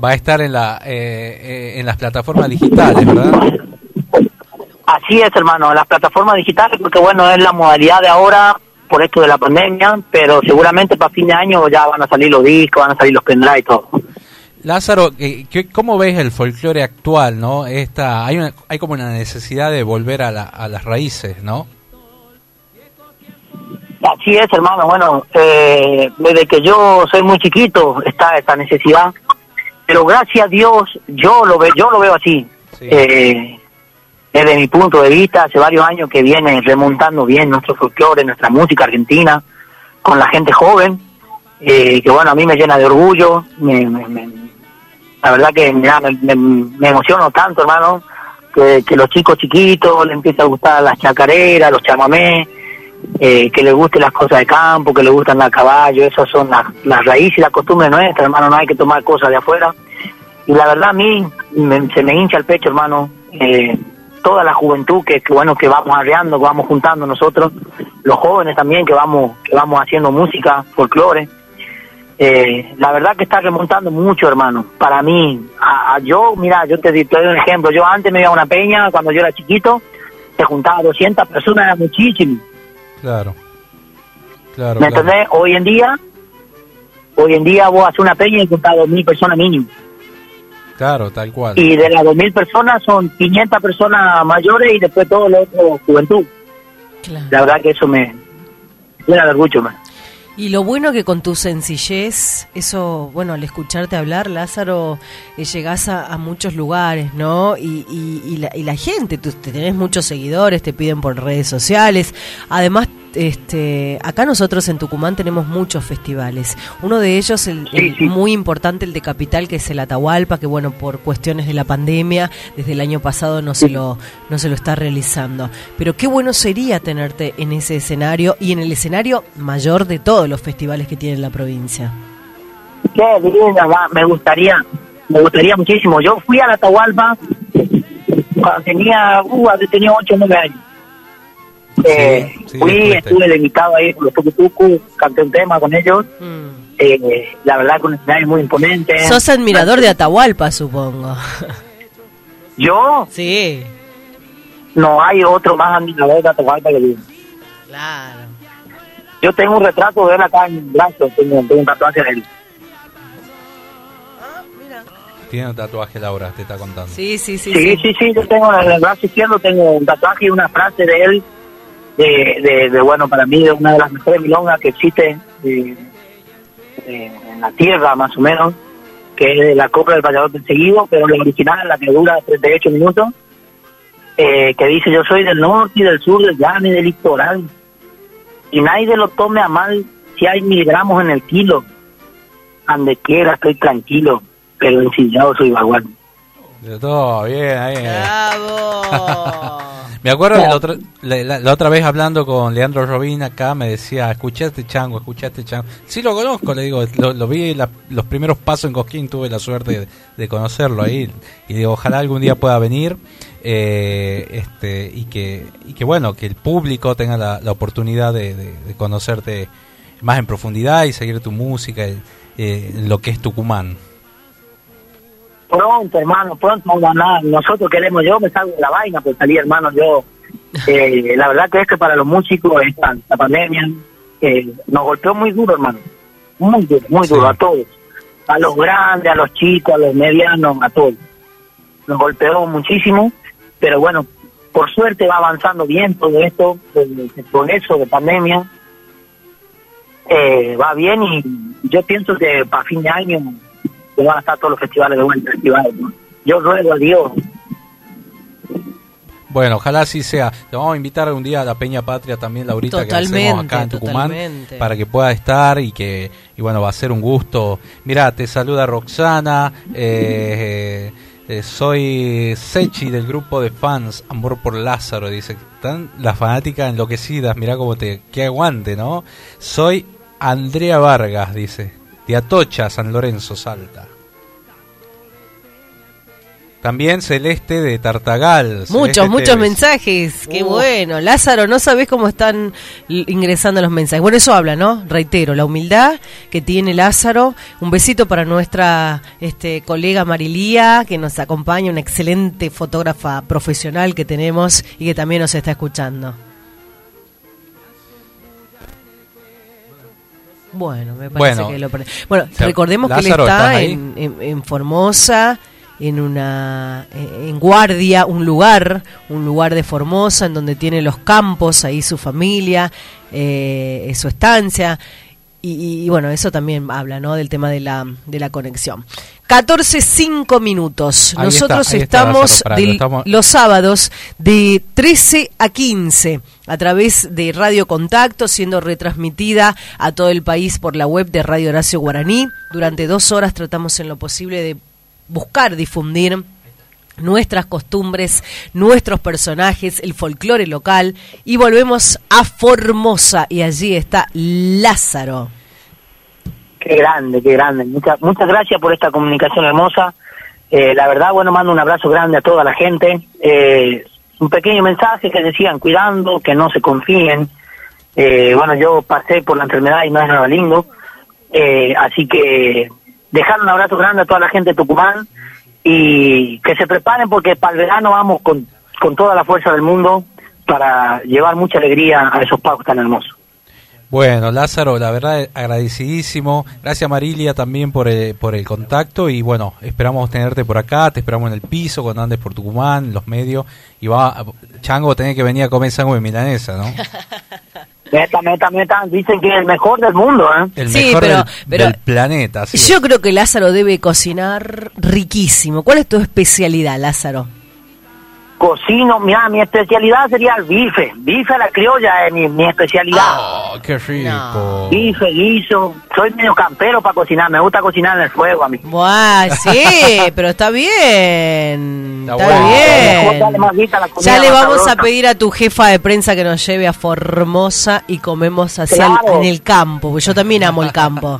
Va a estar en, la, eh, eh, en las plataformas digitales, ¿verdad? Así es, hermano, las plataformas digitales, porque bueno, es la modalidad de ahora por esto de la pandemia, pero seguramente para fin de año ya van a salir los discos, van a salir los pendrive y todo. Lázaro, eh, ¿qué- ¿cómo ves el folclore actual, no? Esta, hay, una, hay como una necesidad de volver a, la- a las raíces, ¿no? Así es, hermano, bueno, eh, desde que yo soy muy chiquito está esta necesidad, pero gracias a Dios yo lo, ve, yo lo veo así. Eh, desde mi punto de vista, hace varios años que viene remontando bien nuestro folclore, nuestra música argentina, con la gente joven, eh, que bueno, a mí me llena de orgullo, me, me- me- la verdad que mira, me, me- me emociono tanto, hermano, que, que los chicos chiquitos les empieza a gustar las chacareras, los chamamés, eh, que les gusten las cosas de campo, que les gustan la caballo, esas son las, las raíces y las costumbres nuestras, hermano, no hay que tomar cosas de afuera. Y la verdad a mí me- se me hincha el pecho, hermano, eh, toda la juventud que, bueno que vamos arreando, que vamos juntando nosotros, los jóvenes también que vamos que vamos haciendo música, folclore. Eh, la verdad que está remontando mucho, hermano. Para mí, a- yo, mira, yo te, te doy un ejemplo. Yo antes me iba a una peña, cuando yo era chiquito, se juntaba 200 personas, era muchísimo. Claro. Claro, ¿Me claro. entendés? Hoy en día, hoy en día vos haces una peña y juntás 2.000 personas mínimo. Claro, tal cual. Y de las 2.000 personas son 500 personas mayores y después todo lo otro juventud. La verdad que eso me llena de orgullo, man. Y lo bueno que con tu sencillez, eso, bueno, al escucharte hablar, Lázaro, eh, llegás a, muchos lugares, ¿no? Y, y, y la, y la gente, tú te tenés muchos seguidores, te piden por redes sociales. Además, este, acá nosotros en Tucumán tenemos muchos festivales. Uno de ellos, el, el muy importante, el de Capital, que es el Atahualpa, que bueno, por cuestiones de la pandemia, desde el año pasado no se lo, no se lo está realizando. Pero qué bueno sería tenerte en ese escenario y en el escenario mayor de todos los festivales que tiene la provincia. Qué linda, va, me gustaría, me gustaría muchísimo. Yo fui a la Atahualpa cuando tenía, uh, tenía 8 o 9 años. Eh, sí, fui, estuve de invitado ahí con los Tucutucu, canté un tema con ellos. Eh, la verdad que un escenario muy imponente. Sos admirador de Atahualpa, supongo. ¿Yo? Sí. No hay otro más admirador de Atahualpa que yo. Claro. Yo tengo un retrato de él acá en el brazo, tengo, tengo un tatuaje de él. Tiene un tatuaje, Laura, te está contando. Sí, sí, sí. Sí, sí, sí, yo tengo en el brazo izquierdo tengo un tatuaje y una frase de él, de, de, de, bueno, para mí, de una de las mejores milongas que existe eh, eh, en la tierra, más o menos, que es la copla del vallador perseguido, pero la original, la que dura 38 minutos, eh, que dice, yo soy del norte y del sur, del llano y del litoral, y nadie lo tome a mal si hay mil gramos en el kilo, donde quiera estoy tranquilo, pero ensillado soy bagual. De todo, bien, ahí. ¡Bravo! Me acuerdo la otra, la, la- la otra vez hablando con Leandro Robín acá me decía, este chango, este chango. Sí lo conozco, le digo, lo, lo vi la- los primeros pasos en Cosquín, tuve la suerte de, de conocerlo ahí. Y digo, ojalá algún día pueda venir eh, este y que, y que bueno, que el público tenga la, la oportunidad de, de- de conocerte más en profundidad y seguir tu música. Eh, lo que es Tucumán. Pronto, hermano, pronto vamos a andar. Nosotros queremos, yo me salgo de la vaina por salir, hermano. Yo, eh, la verdad que es que para los músicos esta, la pandemia eh, nos golpeó muy duro, hermano. Muy duro, muy duro, a todos. A los grandes, a los chicos, a los medianos, a todos. Nos golpeó muchísimo, pero bueno, por suerte va avanzando bien todo esto, el el progreso de pandemia. Eh, va bien y yo pienso que para fin de año que van a estar todos los festivales de vuelta activados. ¿no? Yo ruego a Dios Bueno, ojalá así sea. Te vamos a invitar un día a la Peña Patria también, Laurita, que hacemos Totalmente, acá en Tucumán, totalmente. para que pueda estar y que, y bueno, va a ser un gusto. Mira, te saluda Roxana, eh, eh, soy Sechi del grupo de fans Amor por Lázaro, dice. Están las fanáticas enloquecidas, mira cómo te, que aguante, ¿no? Soy Andrea Vargas, dice, de Atocha, San Lorenzo, Salta. También Celeste de Tartagal. Muchos, Celeste muchos mensajes. Qué Uh. bueno. Lázaro, no sabés cómo están ingresando los mensajes. Bueno, eso habla, ¿no? Reitero, la humildad que tiene Lázaro. Un besito para nuestra este, colega Marilía, que nos acompaña, una excelente fotógrafa profesional que tenemos y que también nos está escuchando. Bueno, me parece Bueno, que lo. Bueno, o sea, recordemos que él está en, en- en Formosa, en una en Guardia, un lugar, un lugar de Formosa en donde tiene los campos, ahí su familia, eh, su estancia. Y, y, bueno, eso también habla, ¿no? Del tema de la, de la conexión. 14, 5 minutos. Ahí Nosotros está, ahí está, estamos, Lázaro, estamos- los sábados de 13 a 15 a través de Radio Contacto, siendo retransmitida a todo el país por la web de Radio Horacio Guaraní. Durante dos horas tratamos en lo posible de buscar difundir nuestras costumbres, nuestros personajes, el folclore local y volvemos a Formosa y allí está Lázaro. Qué grande, qué grande. Muchas muchas gracias por esta comunicación hermosa. Eh, la verdad, bueno, mando un abrazo grande a toda la gente. Eh, un pequeño mensaje que decían cuidando, que no se confíen. Eh, bueno, yo pasé por la enfermedad y no es nada lindo. Eh, así que dejar un abrazo grande a toda la gente de Tucumán y que se preparen porque para el verano vamos con, con toda la fuerza del mundo para llevar mucha alegría a esos pagos tan hermosos. Bueno, Lázaro, la verdad, agradecidísimo. Gracias, Marilia, también por el, por el contacto. Y bueno, esperamos tenerte por acá. Te esperamos en el piso cuando andes por Tucumán, los medios. Y va, Chango, tenés que venir a comer sándwich milanesa, ¿no? Meta, meta, meta. Dicen que es el mejor del mundo, ¿eh? El Sí, mejor pero- del, pero- del planeta. Yo creo que Lázaro debe cocinar riquísimo. ¿Cuál es tu especialidad, Lázaro? Cocino, mira, mi especialidad sería el bife. Bife a la criolla es mi, mi especialidad. Oh, qué rico. Bife, guiso. Soy medio campero para cocinar. Me gusta cocinar en el fuego a mí. Buah, sí, pero está bien. Está, bueno. Dale bien. Ya le vamos a pedir a tu jefa de prensa que nos lleve a Formosa y comemos hacia el- Claro. en el campo. porque Yo también amo el campo.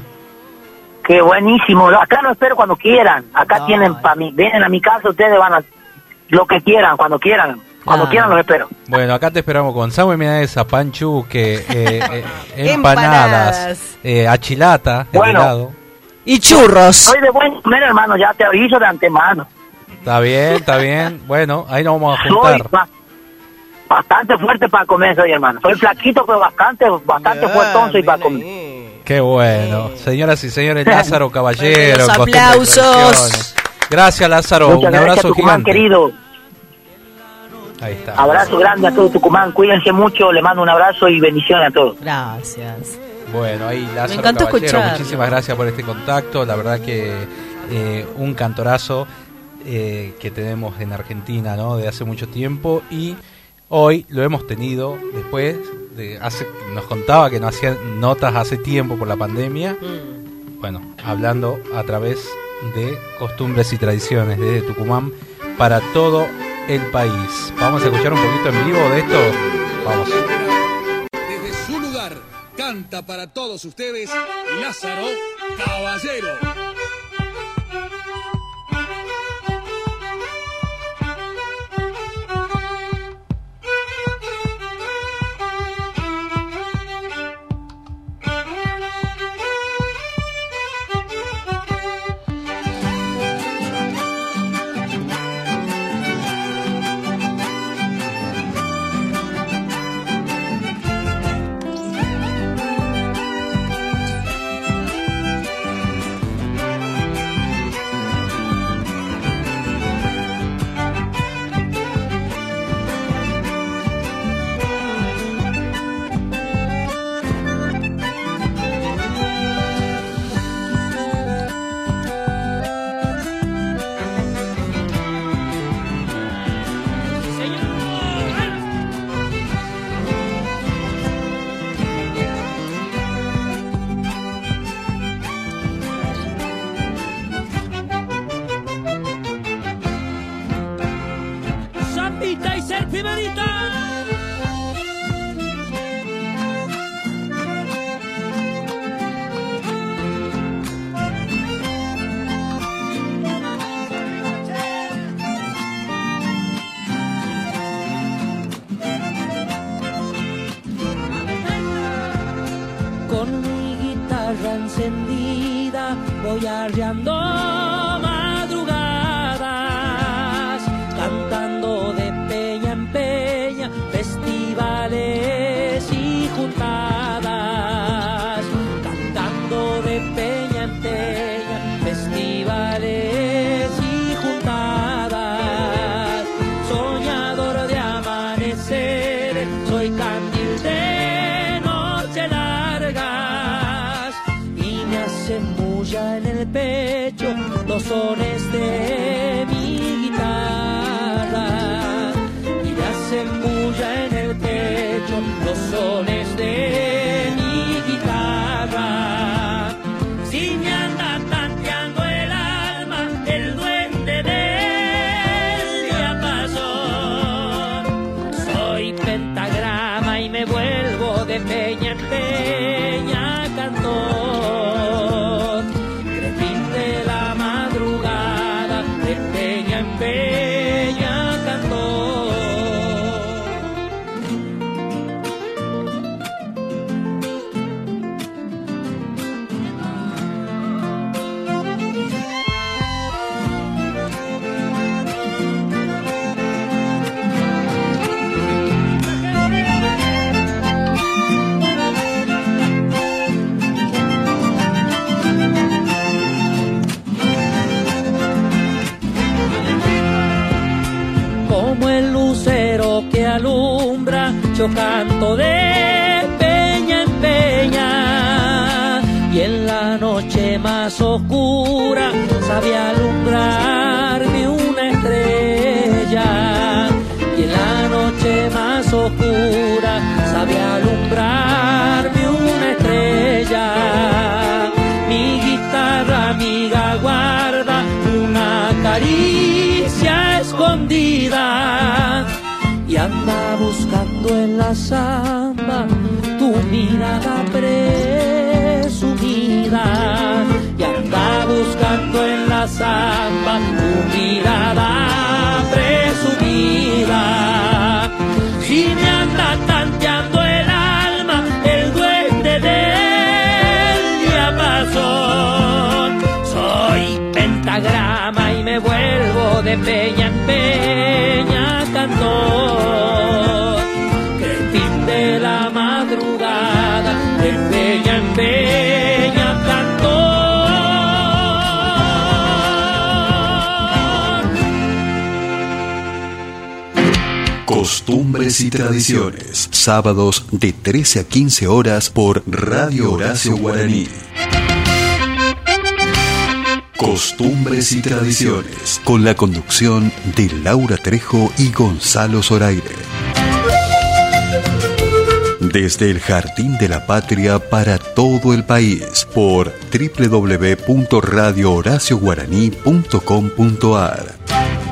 Qué buenísimo. Acá lo espero cuando quieran. Acá tienen para mí. Vienen a mi casa, ustedes van a lo que quieran, cuando quieran. Cuando Ah. quieran los espero. Bueno, acá te esperamos con sándwich milanesa, panchu, que eh, eh, empanadas, eh, achilata, Bueno. helado. Y churros. Soy de buen comer, hermano. Ya te aviso de antemano. Está bien, está bien. Bueno, ahí nos vamos a Soy juntar. ba- bastante fuerte para comer, soy hermano. Soy flaquito, pero bastante, bastante fuertón soy para comer. Qué bueno. Señoras y señores, Lázaro Caballero. Los aplausos. Gracias, Lázaro. Muchas Un gracias, abrazo Tucumán, gigante. querido. Ahí está. Abrazo grande a todo Tucumán. Cuídense mucho. Le mando un abrazo y bendiciones a todos. Gracias. Bueno, ahí Lázaro encantó Caballero, escucharlo. muchísimas gracias por este contacto. La verdad que eh, un cantorazo eh, que tenemos en Argentina, ¿no? De hace mucho tiempo y hoy lo hemos tenido después de hace nos contaba que no hacía notas hace tiempo por la pandemia. Bueno, hablando a través de costumbres y tradiciones desde Tucumán para todo el país. Vamos a escuchar un poquito en vivo de esto. Vamos. Desde su lugar, canta para todos ustedes Lázaro Caballero. Yo canto de peña en peña. Y en la noche más oscura sabe alumbrarme una estrella. Y en la noche más oscura sabe alumbrarme una estrella. Mi guitarra amiga guarda una caricia escondida y anda buscando en la samba tu mirada presumida y anda buscando en la samba tu mirada presumida si me anda tanteando el alma el duende del diapasón soy pentagrama y me vuelvo de peña en peña cantor. La madrugada, de peña en peña cantor. Costumbres y tradiciones. Sábados de 13 a 15 horas por Radio Horacio Guaraní. Costumbres y tradiciones. Con la conducción de Laura Trejo y Gonzalo Zoraire. Desde el Jardín de la Patria para todo el país por www.radiohoracioguaraní.com.ar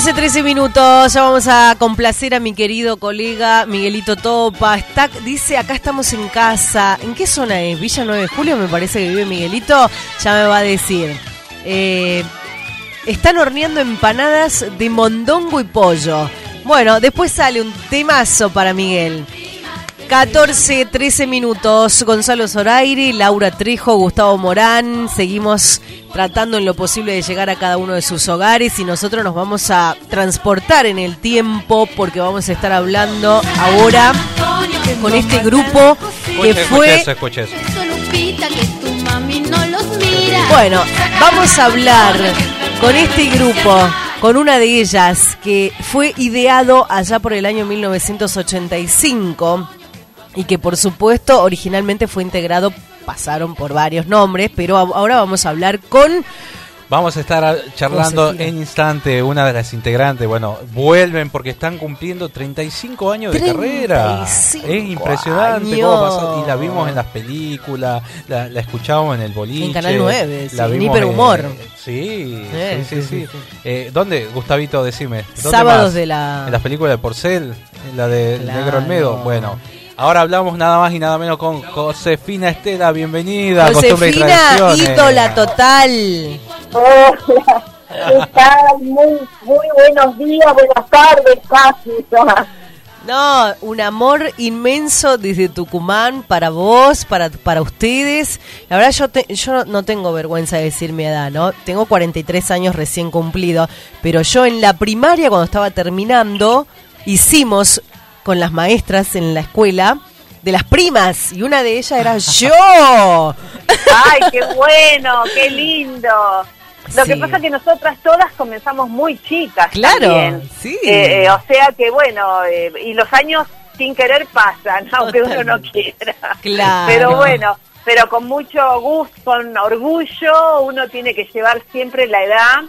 Catorce, 13 minutos, ya vamos a complacer a mi querido colega Miguelito Topa. Dice, acá estamos en casa. ¿En qué zona es? Villa 9 de Julio, me parece que vive Miguelito. Ya me va a decir. Eh, están horneando empanadas de mondongo y pollo. Bueno, después sale un temazo para Miguel. 14, 13 minutos. Gonzalo Zoraire, Laura Trejo, Gustavo Morán. Seguimos tratando en lo posible de llegar a cada uno de sus hogares y nosotros nos vamos a transportar en el tiempo porque vamos a estar hablando ahora con este grupo que fue... eso, eso. Bueno, vamos a hablar con este grupo, con una de ellas que fue ideado allá por el año 1985 y que por supuesto originalmente fue integrado, pasaron por varios nombres, pero ahora vamos a hablar con Vamos a estar charlando en instante. Una de las integrantes, bueno, vuelven porque están cumpliendo 35 años de carrera. Es 35 impresionante cómo. Y la vimos en las películas, la, la escuchábamos en el boliche. En Canal 9, sí, la en vimos Hiperhumor. sí, Eh, sí, sí, sí, sí. Eh, ¿Dónde, Gustavito, decime? ¿Dónde Sábados más? de la- En las películas de Porcel, en la de Claro. Negro Olmedo. Bueno. Ahora hablamos nada más y nada menos con Josefina Estela, bienvenida. y Josefina, Tradiciones. ídola total. Hola, ¿qué tal? Muy, muy buenos días, buenas tardes, casi. No, un amor inmenso desde Tucumán para vos, para, para ustedes. La verdad yo te- yo no tengo vergüenza de decir mi edad, ¿no? Tengo 43 años recién cumplido, pero yo en la primaria cuando estaba terminando hicimos con las maestras en la escuela de las primas y una de ellas era yo. Ay, qué bueno, qué lindo. Lo que pasa es que nosotras todas comenzamos muy chicas. Claro, también. sí. Eh, eh, o sea que bueno, eh, y los años sin querer pasan, aunque uno no quiera. Claro. Pero bueno, pero con mucho gusto, con orgullo, uno tiene que llevar siempre la edad,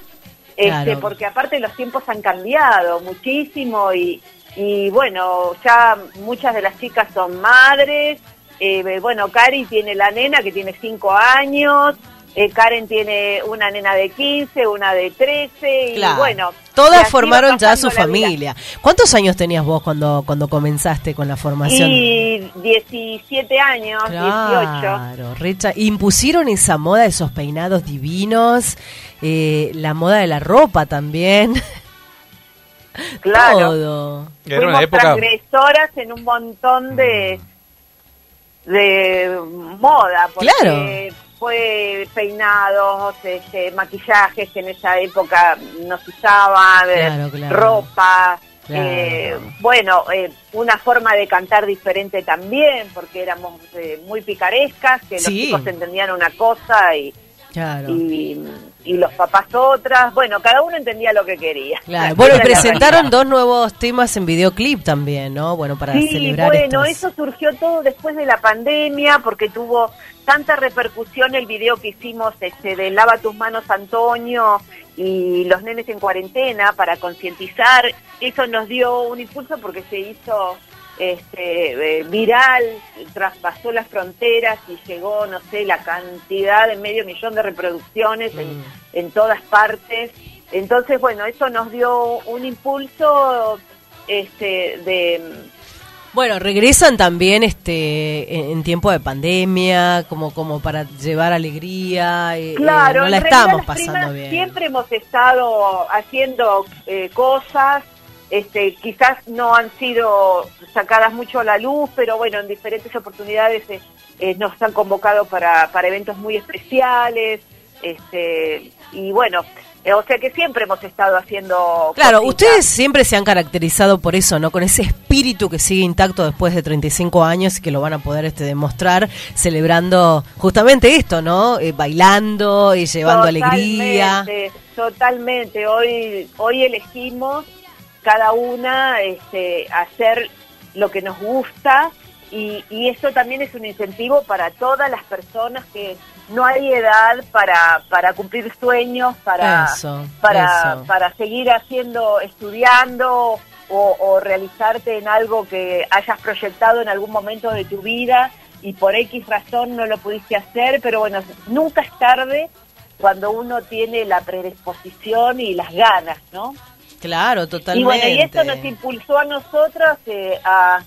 este, Claro. porque aparte los tiempos han cambiado muchísimo y, y bueno, ya muchas de las chicas son madres. Eh, bueno, Cari tiene la nena que tiene 5 años. eh, Karen tiene una nena de 15, una de 13 y Claro. bueno. y Todas así va formaron ya su familia. ¿Cuántos años tenías vos cuando, cuando comenzaste con la formación? Y 17 años, 18. Claro, Recha. Impusieron esa moda, esos peinados divinos, eh, la moda de la ropa también. Claro. Todo. Era Fuimos una época. transgresoras en un montón de de moda porque Claro. fue peinados este, maquillajes que en esa época no se usaban eh, Claro, claro. ropa Claro. eh, bueno eh, una forma de cantar diferente también porque éramos eh, muy picarescas que Sí. los chicos entendían una cosa y Claro. y, y los papás otras bueno cada uno entendía lo que quería Claro. Bueno, presentaron dos nuevos temas en videoclip también, ¿no? Bueno, para Sí, celebrar bueno, estos- eso surgió todo después de la pandemia porque tuvo tanta repercusión el video que hicimos este de Lava tus manos Antonio y los nenes en cuarentena para concientizar. Eso nos dio un impulso porque se hizo este eh, viral, traspasó las fronteras y llegó, no sé, la cantidad de medio millón de reproducciones en, en todas partes. Entonces, bueno, eso nos dio un impulso este de Bueno, regresan también este en, en tiempo de pandemia, como como para llevar alegría. eh, eh, Claro, no la en realidad estamos las pasando primas bien. Siempre hemos estado haciendo eh, cosas, este, quizás no han sido sacadas mucho a la luz, pero bueno, en diferentes oportunidades eh, eh, nos han convocado para, para eventos muy especiales, este, y bueno, eh, o sea que siempre hemos estado haciendo. Claro, cositas. ustedes siempre se han caracterizado por eso, ¿no? Con ese espíritu que sigue intacto después de 35 años y que lo van a poder este, demostrar celebrando justamente esto, ¿no? Eh, bailando y llevando alegría. Totalmente, Totalmente. Hoy, hoy elegimos cada una este, hacer lo que nos gusta y, y eso también es un incentivo para todas las personas que no hay edad para, para cumplir sueños, para, Eso, para, eso. para seguir haciendo, estudiando o, o realizarte en algo que hayas proyectado en algún momento de tu vida y por X razón no lo pudiste hacer, pero bueno, nunca es tarde cuando uno tiene la predisposición y las ganas, ¿no? Claro, totalmente. Y bueno, y esto nos impulsó a nosotros eh, a,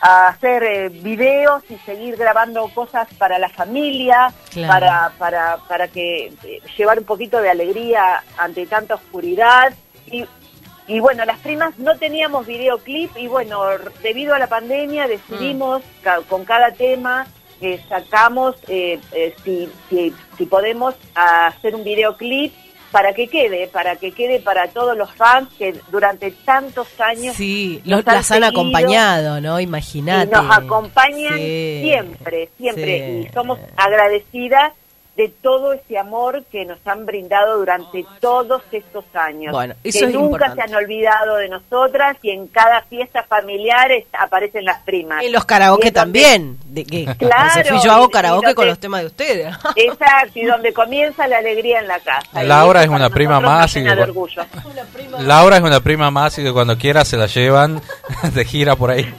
a hacer eh, videos y seguir grabando cosas para la familia, Claro. para, para, para que eh, llevar un poquito de alegría ante tanta oscuridad. Y, y bueno, las primas no teníamos videoclip y bueno, debido a la pandemia decidimos ca- con cada tema que sacamos eh, eh, si, si, si podemos hacer un videoclip para que quede, para que quede para todos los fans que durante tantos años Sí, los, las han seguido acompañado, ¿no? Imagínate. nos acompañan Sí, siempre, siempre sí. y somos agradecidas de todo ese amor que nos han brindado durante todos estos años. Bueno, eso que es nunca importante. se han olvidado de nosotras y en cada fiesta familiar es- aparecen las primas. En los karaoke donde- también. De que, Claro, Josefi, yo hago karaoke con los temas de ustedes. Exacto, y donde comienza la alegría en la casa. Laura es una prima más y. Laura es una prima más y que cuando quiera se la llevan de gira por ahí.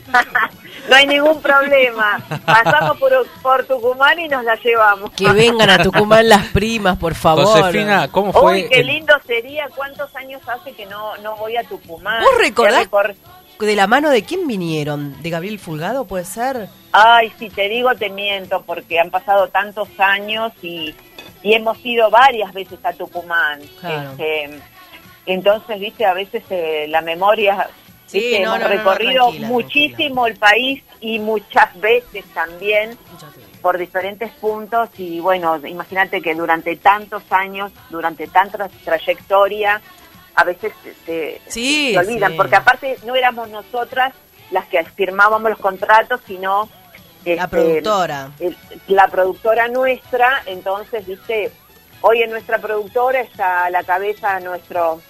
No hay ningún problema. Pasamos por, por Tucumán y nos la llevamos. Que vengan a Tucumán las primas, por favor. Josefina, ¿cómo fue? Uy, qué el- lindo sería. ¿Cuántos años hace que no, no voy a Tucumán? ¿Vos recordás de la mano de quién vinieron? ¿De Gabriel Fulgado puede ser? Ay, si te digo te miento porque han pasado tantos años y, y hemos ido varias veces a Tucumán. Claro. Este, entonces, viste, a veces eh, la memoria, Sí, viste, no, hemos no, no, no, recorrido muchísimo el país y muchas veces también por diferentes puntos y bueno, imagínate que durante tantos años, durante tanta trayectoria, a veces Sí, se olvidan, sí. porque aparte no éramos nosotras las que firmábamos los contratos, sino La este, productora. el- la productora nuestra, entonces, viste, hoy en nuestra productora está a la cabeza nuestro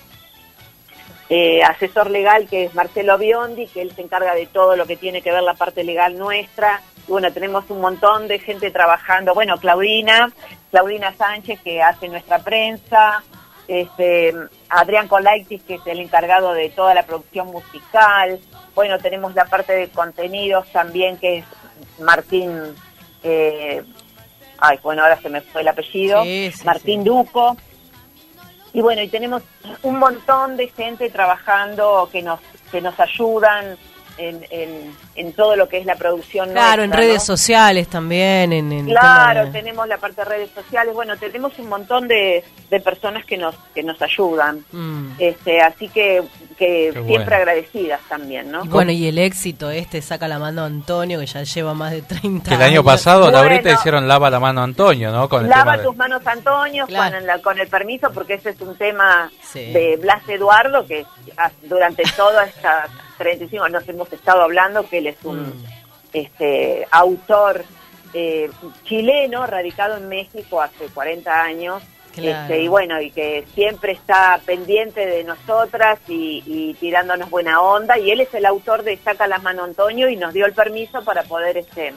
eh, asesor legal, que es Marcelo Biondi, que él se encarga de todo lo que tiene que ver la parte legal nuestra. Y bueno, tenemos un montón de gente trabajando. Bueno, Claudina, Claudina Sánchez, que hace nuestra prensa. Este, Adrián Colaitis, que es el encargado de toda la producción musical. Bueno, tenemos la parte de contenidos también, que es Martín. eh, ay, bueno, ahora se me fue el apellido. Sí, sí, Martín Duco. Y bueno, y tenemos un montón de gente trabajando que nos que nos ayudan en, en, en todo lo que es la producción Claro, en redes ¿no? sociales también. En, en Claro, de- tenemos la parte de redes sociales, bueno, tenemos un montón de, de personas que nos que nos ayudan. Mm. Este, así que, que siempre bueno. agradecidas también, ¿no? Y bueno, y el éxito este saca la mano a Antonio, que ya lleva más de 30 Que el año años. pasado, Bueno. Laurita, hicieron lava la mano a Antonio, ¿no? Con el Lava tema de- tus manos, Antonio, Claro. con, la- con el permiso, porque ese es un tema Sí. de Blas Eduardo, que durante todas estas 35 nos hemos estado hablando, que él es un Mm. este autor eh, chileno, radicado en México hace 40 años. Claro. Este, y bueno, y que siempre está pendiente de nosotras y, y tirándonos buena onda. Y él es el autor de Saca la mano Antonio y nos dio el permiso para poder este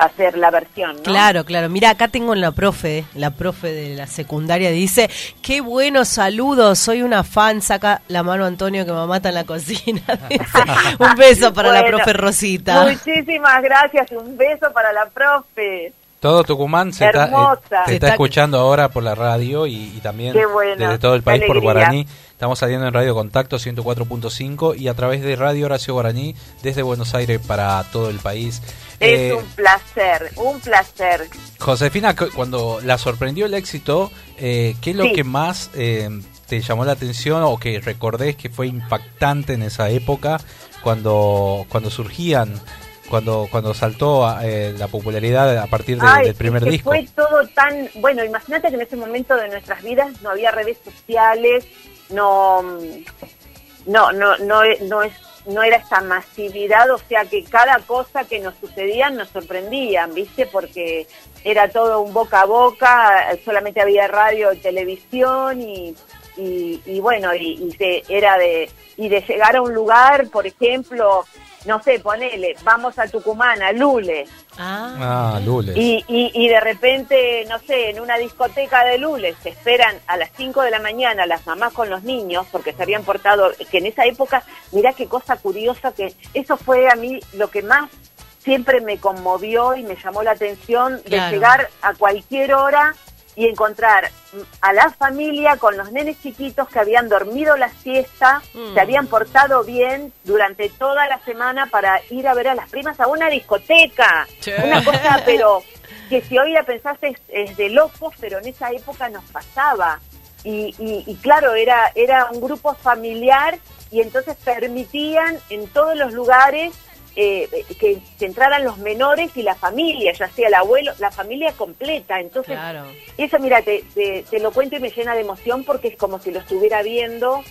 hacer la versión, ¿no? Claro, claro. Mira, acá tengo la profe, la profe de la secundaria, dice, qué buenos saludos, soy una fan, saca la mano Antonio que me mata en la cocina. Un beso para la profe Rosita. Muchísimas gracias, un beso para la profe. Todo Tucumán se está, eh, Hermosa. se Se está escuchando ahora por la radio y, y también bueno, desde todo el país por. Guaraní. Estamos saliendo en Radio Contacto 104.5 y a través de Radio Horacio Guaraní desde Buenos Aires para todo el país. Es Eh, un placer, un placer. Josefina, cu- cuando la sorprendió el éxito, eh, ¿qué es lo Sí. que más eh, te llamó la atención o que recordés que fue impactante en esa época cuando, cuando surgían, cuando, cuando saltó eh, la popularidad a partir de- Ay, del primer que disco? Fue todo tan. Bueno, imagínate que en ese momento de nuestras vidas no había redes sociales, no. No, no, no, no es. No era esta masividad, o sea que cada cosa que nos sucedía nos sorprendían, ¿viste? Porque era todo un boca a boca, solamente había radio y televisión y, y, y bueno, y, y se- era de, y de llegar a un lugar, por ejemplo, no sé, ponele, vamos a Tucumán, a Lule, Ah, Lules. y, y, y de repente, no sé, en una discoteca de Lules se esperan a las 5 de la mañana las mamás con los niños porque se habían portado, que en esa época, mirá qué cosa curiosa que eso fue a mí lo que más siempre me conmovió y me llamó la atención de Claro. llegar a cualquier hora y encontrar a la familia con los nenes chiquitos que habían dormido la siesta, Mm. se habían portado bien durante toda la semana para ir a ver a las primas a una discoteca. Che. Una cosa, pero que si hoy la pensás es, es de locos, pero en esa época nos pasaba. Y, y, y claro, era, era un grupo familiar y entonces permitían en todos los lugares eh, que, que entraran los menores y la familia, ya sea el abuelo, la familia completa. Entonces, Claro. eso, mira, te, te, te lo cuento y me llena de emoción porque es como si lo estuviera viendo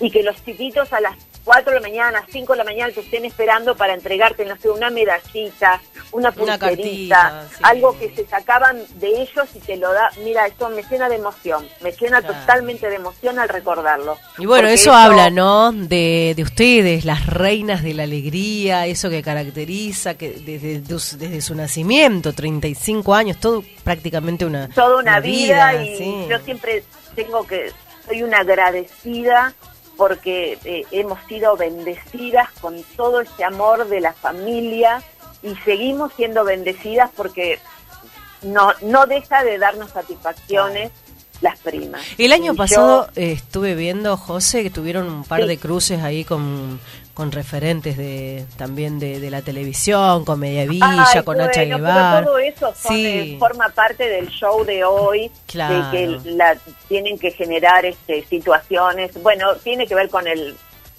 y que los chiquitos a las 4 de la mañana, 5 de la mañana te estén esperando para entregarte, no sé, una medallita, una Una pulserita, cartita, sí. algo que se sacaban de ellos y te lo da. Mira, esto me llena de emoción, me llena Claro. totalmente de emoción al recordarlo. Y bueno, eso habla, ¿no? De, de ustedes, las reinas de la alegría, eso que caracteriza que desde, desde, su nacimiento, 35 años, todo prácticamente una, toda una, vida, y sí. yo siempre tengo que soy una agradecida porque eh, hemos sido bendecidas con todo ese amor de la familia y seguimos siendo bendecidas porque no no deja de darnos satisfacciones las primas. El año Y pasado yo- eh, estuve viendo, José, que tuvieron un par Sí. de cruces ahí con, con referentes de también de, de la televisión, con Mediavilla, Ay, con bueno, Guevara. todo eso son, Sí. eh, forma parte del show de hoy, Claro. de que la, tienen que generar este, situaciones. Bueno, tiene que ver con el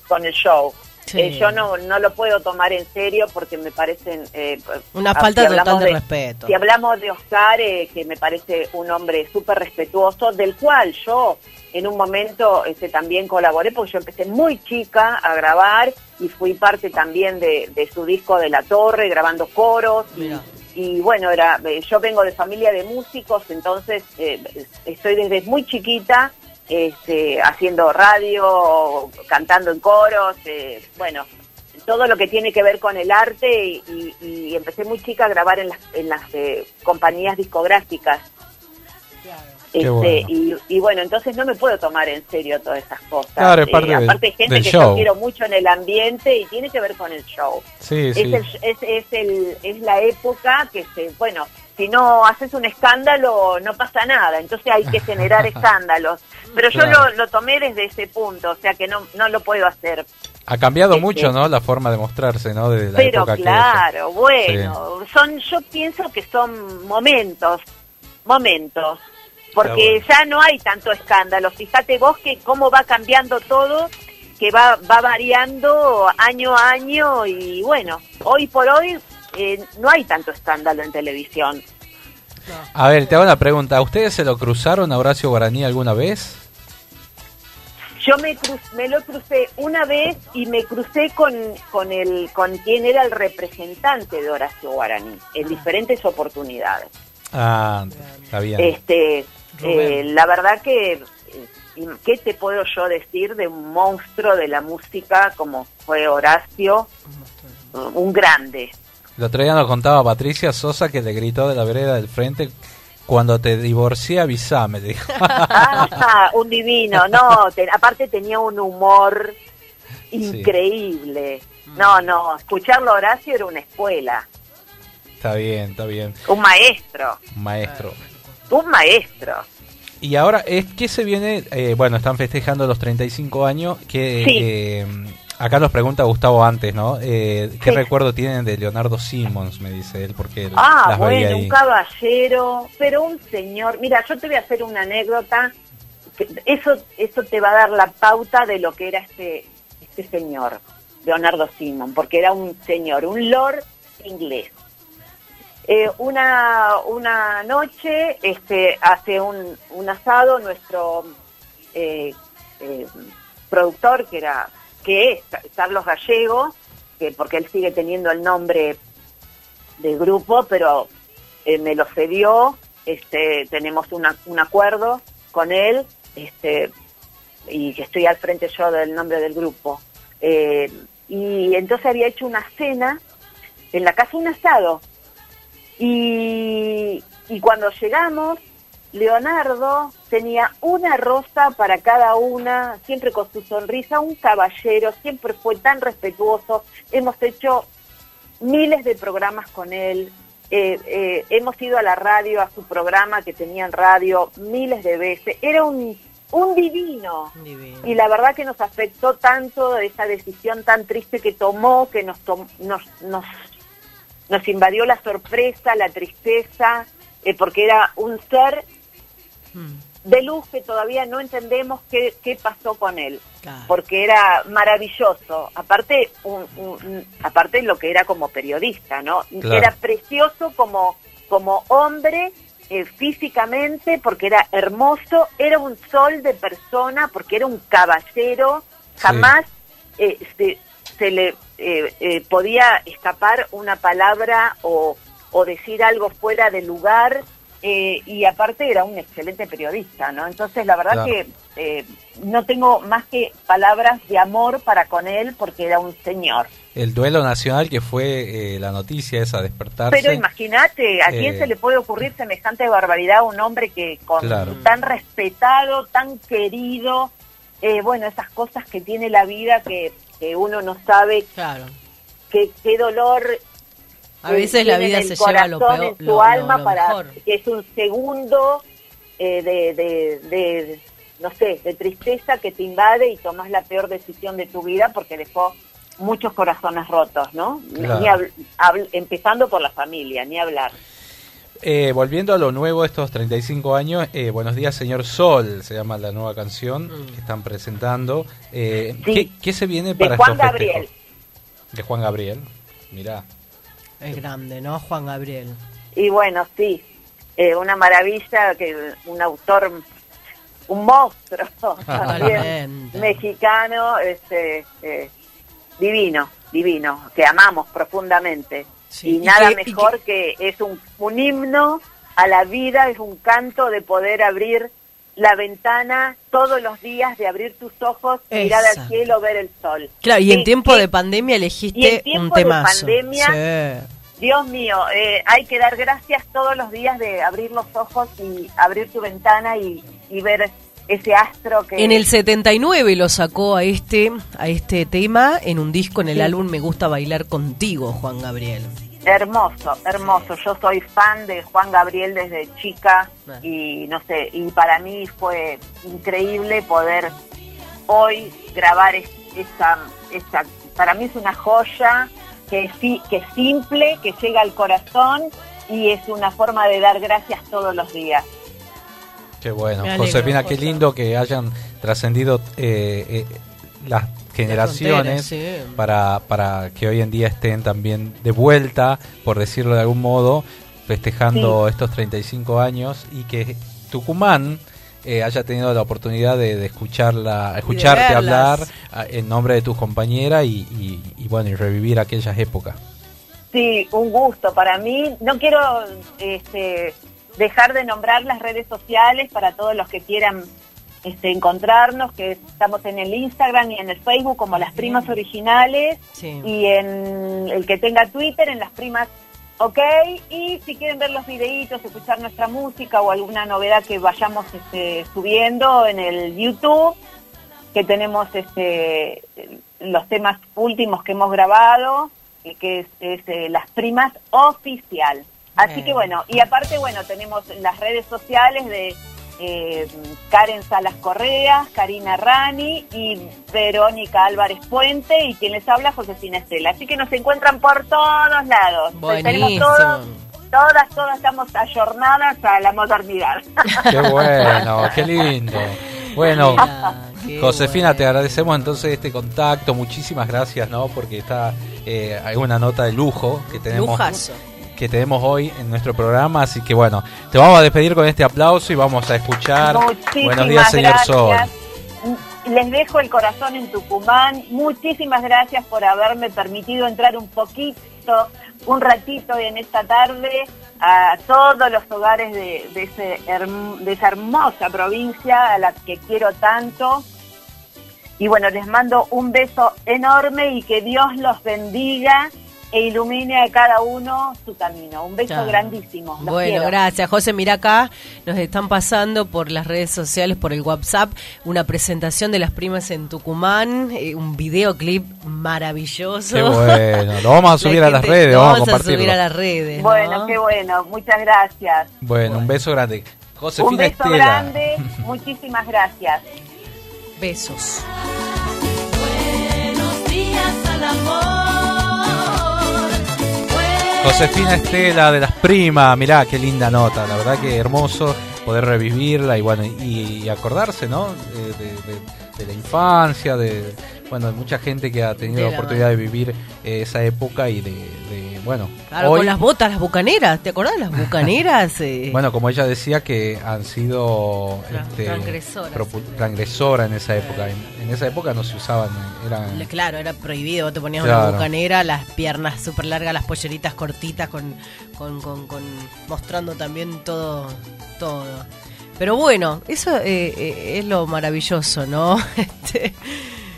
con el show. Sí. Eh, yo no, no lo puedo tomar en serio porque me parecen... eh, Una ah, falta si total de respeto. Si hablamos de Oscar, eh, que me parece un hombre súper respetuoso, del cual yo en un momento este, también colaboré, porque yo empecé muy chica a grabar y fui parte también de, de su disco de La Torre, grabando coros. Y, y bueno, era eh, yo vengo de familia de músicos, entonces eh, estoy desde muy chiquita este, haciendo radio, cantando en coros, eh, bueno, todo lo que tiene que ver con el arte y, y- y empecé muy chica a grabar en las, en las eh, compañías discográficas. Este, bueno. y, y bueno, entonces no me puedo tomar en serio todas esas cosas. Claro, es parte Eh, del- aparte hay gente que show. yo quiero mucho en el ambiente y tiene que ver con el show. Sí, es, sí. el- es, es, el, es la época que se, bueno, si no haces un escándalo no pasa nada, entonces hay que generar escándalos. Pero yo Claro. lo, lo tomé desde ese punto, o sea que no, no lo puedo hacer. Ha cambiado Este- mucho, ¿no? La forma de mostrarse, ¿no? De la Pero época claro, bueno, son yo pienso que son momentos, momentos, porque ya no hay tanto escándalo. Fíjate vos que cómo va cambiando todo, que va va variando año a año y bueno, hoy por hoy eh, no hay tanto escándalo en televisión. A ver, te hago una pregunta. ¿A ustedes se lo cruzaron a Horacio Guaraní alguna vez? Yo me cruz- me lo crucé una vez y me crucé con con el con quien era el representante de Horacio Guaraní en diferentes oportunidades. Ah, está bien. Este. Eh, la verdad que, eh, ¿qué te puedo yo decir de un monstruo de la música como fue Horacio? Un grande. El otro día nos contaba Patricia Sosa que le gritó de la vereda del frente cuando te divorcié avisame, le dijo. Ah, un divino, no, te- aparte tenía un humor increíble. No, no, escucharlo a Horacio era una escuela, está bien, está bien. un maestro, Maestro. Un maestro. Y ahora, es que se viene? Eh, bueno, están festejando los 35 años. Que, Sí. eh, acá nos pregunta Gustavo antes, ¿no? Eh, ¿Qué Sí. recuerdo tienen de Leonardo Simmons? Me dice él, porque Ah, las veía bueno, ahí. un caballero, pero un señor. Mira, yo te voy a hacer una anécdota. que Eso, eso te va a dar la pauta de lo que era este, este señor, Leonardo Simon, porque era un señor, un lord inglés. Eh, una, una noche este, hace un, un asado nuestro eh, eh, productor, que era que es Carlos Gallego, que porque él sigue teniendo el nombre del grupo, pero eh, me lo cedió, este, tenemos una- un acuerdo con él, este, y que estoy al frente yo del nombre del grupo. Eh, y entonces había hecho una cena en la casa, un asado, y, y cuando llegamos, Leonardo tenía una rosa para cada una, siempre con su sonrisa, un caballero, siempre fue tan respetuoso. Hemos hecho miles de programas con él, eh, eh, hemos ido a la radio, a su programa que tenía en radio miles de veces. Era un, un divino. Y la verdad que nos afectó tanto esa decisión tan triste que tomó, que nos, tom- nos, nos, nos invadió la sorpresa, la tristeza, eh, porque era un ser de luz que todavía no entendemos qué, qué pasó con él, porque era maravilloso, aparte un, un- aparte lo que era como periodista, ¿no? Claro. Era precioso como, como hombre, eh, físicamente, porque era hermoso, era un sol de persona, porque era un caballero, jamás eh, se, se le eh, eh, podía escapar una palabra o, o decir algo fuera de lugar eh, y aparte era un excelente periodista, ¿no? Entonces la verdad Claro. que eh, no tengo más que palabras de amor para con él porque era un señor. El duelo nacional que fue eh, la noticia esa, despertarse. Pero imagínate, ¿a quién Eh, se le puede ocurrir semejante barbaridad a un hombre que con Claro. tan respetado, tan querido, eh, bueno, esas cosas que tiene la vida que, que uno no sabe Claro. qué, qué dolor A veces la vida se lleva lo peor, en su lo- alma lo para mejor. que es un segundo eh, de, de, de, no sé, de tristeza que te invade y tomas la peor decisión de tu vida porque dejó muchos corazones rotos, ¿no? Claro. Ni habl- empezando por la familia, ni hablar. Eh, volviendo a lo nuevo, estos 35 años, eh, Buenos días, señor Sol, se llama la nueva canción que están presentando. Eh, Sí. ¿qué, qué se viene De para Juan estos Gabriel. festejos? De Juan Gabriel, mirá. Es grande, ¿no? Juan Gabriel. Y bueno, sí, eh, una maravilla, que un autor, un monstruo también mexicano, este, eh, divino, divino, que amamos profundamente. Sí, y, y nada que- y mejor que, es un, un himno a la vida, es un canto de poder abrir la ventana todos los días, de abrir tus ojos, mirar al cielo, ver el sol. Claro, y en tiempo de pandemia y en elegiste tiempo un de temazo. pandemia, Sí. Dios mío, eh, hay que dar gracias todos los días de abrir los ojos y abrir tu ventana y, y ver ese astro que... En el 79 lo sacó a este a este tema en un disco en el Sí. álbum Me gusta bailar contigo, Juan Gabriel. Hermoso, hermoso. Yo soy fan de Juan Gabriel desde chica Ah. y no sé, y para mí fue increíble poder hoy grabar es- esa, esa para mí es una joya que, que es simple, que llega al corazón y es una forma de dar gracias todos los días. Qué bueno. Alegro, Josefina, qué lindo que hayan trascendido eh, eh, las generaciones fronteras, sí. para, para que hoy en día estén también de vuelta, por decirlo de algún modo, festejando estos 35 años y que Tucumán eh, haya tenido la oportunidad de, de escucharla, escucharte hablar ah, en nombre de tus compañeras y, y- y, bueno, y revivir aquellas épocas. Sí, un gusto para mí. No quiero este, dejar de nombrar las redes sociales para todos los que quieran este, encontrarnos, que estamos en el Instagram y en el Facebook como Las Primas Originales Sí. y en el que tenga Twitter en Las Primas OK. Y si quieren ver los videitos, escuchar nuestra música o alguna novedad que vayamos este, subiendo en el YouTube, que tenemos este, los temas últimos que hemos grabado, eh, que es, es, eh, Las Primas Oficial. Así que bueno, y aparte, bueno, tenemos las redes sociales de eh, Karen Salas Correa, Karina Rani y Verónica Álvarez Puente y quien les habla Josefina Estela. Así que nos encuentran por todos lados. Tenemos Buenísimo. todo- todas, todas estamos ayornadas a la modernidad. Qué bueno, qué lindo. Bueno, Mira, qué Josefina, bueno. te agradecemos entonces este contacto. Muchísimas gracias, ¿no? Porque está eh, hay una nota de lujo que tenemos Lujazo. Que tenemos hoy en nuestro programa, así que bueno, te vamos a despedir con este aplauso y vamos a escuchar. Muchísimas Buenos días, señor gracias. Sol. Les dejo el corazón en Tucumán. Muchísimas gracias por haberme permitido entrar un poquito, un ratito en esta tarde a todos los hogares de, de, ese de esa hermosa provincia a la que quiero tanto. Y bueno, les mando un beso enorme y que Dios los bendiga e ilumine a cada uno su camino. Un beso Claro. grandísimo. Los Bueno, quiero. gracias. José, mira acá, nos están pasando por las redes sociales, por el WhatsApp, una presentación de las primas en Tucumán, eh, un videoclip maravilloso. Qué bueno, lo vamos a subir La a las redes, lo vamos a vamos a compartirlo. subir a las redes. ¿no? Bueno, qué bueno. Muchas gracias. Bueno, un beso grande. Un Josefina beso Estela. grande. Muchísimas gracias. Besos. Buenos días al amor. Josefina Estela de las primas, mirá qué linda nota, la verdad que hermoso poder revivirla y bueno y, y acordarse, ¿no? De, de- de- de la infancia, de bueno de mucha gente que ha tenido la oportunidad de vivir eh, esa época y de, de, bueno Claro, hoy con las botas, las bucaneras, ¿te acordás de las bucaneras? Eh, bueno como ella decía que han sido este, transgresoras. en esa época en esa época no se usaban, eran... Le- Claro, era prohibido. Vos te ponías Claro. una bucanera, las piernas súper largas, las polleritas cortitas, con, con, con, con- mostrando también todo, todo. Pero bueno, eso eh, eh, es lo maravilloso, ¿no? Este,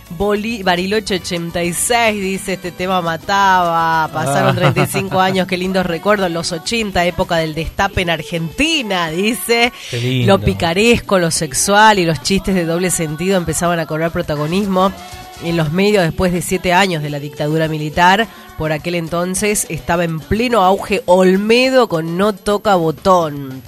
Boli- Bariloche 86 dice este tema mataba, pasaron Ah. 35 años, qué lindos recuerdos, los 80, época del destape en Argentina, dice. Lo picaresco, lo sexual y los chistes de doble sentido empezaban a cobrar protagonismo en los medios después de siete años de la dictadura militar. Por aquel entonces estaba en pleno auge Olmedo con No Toca Botón.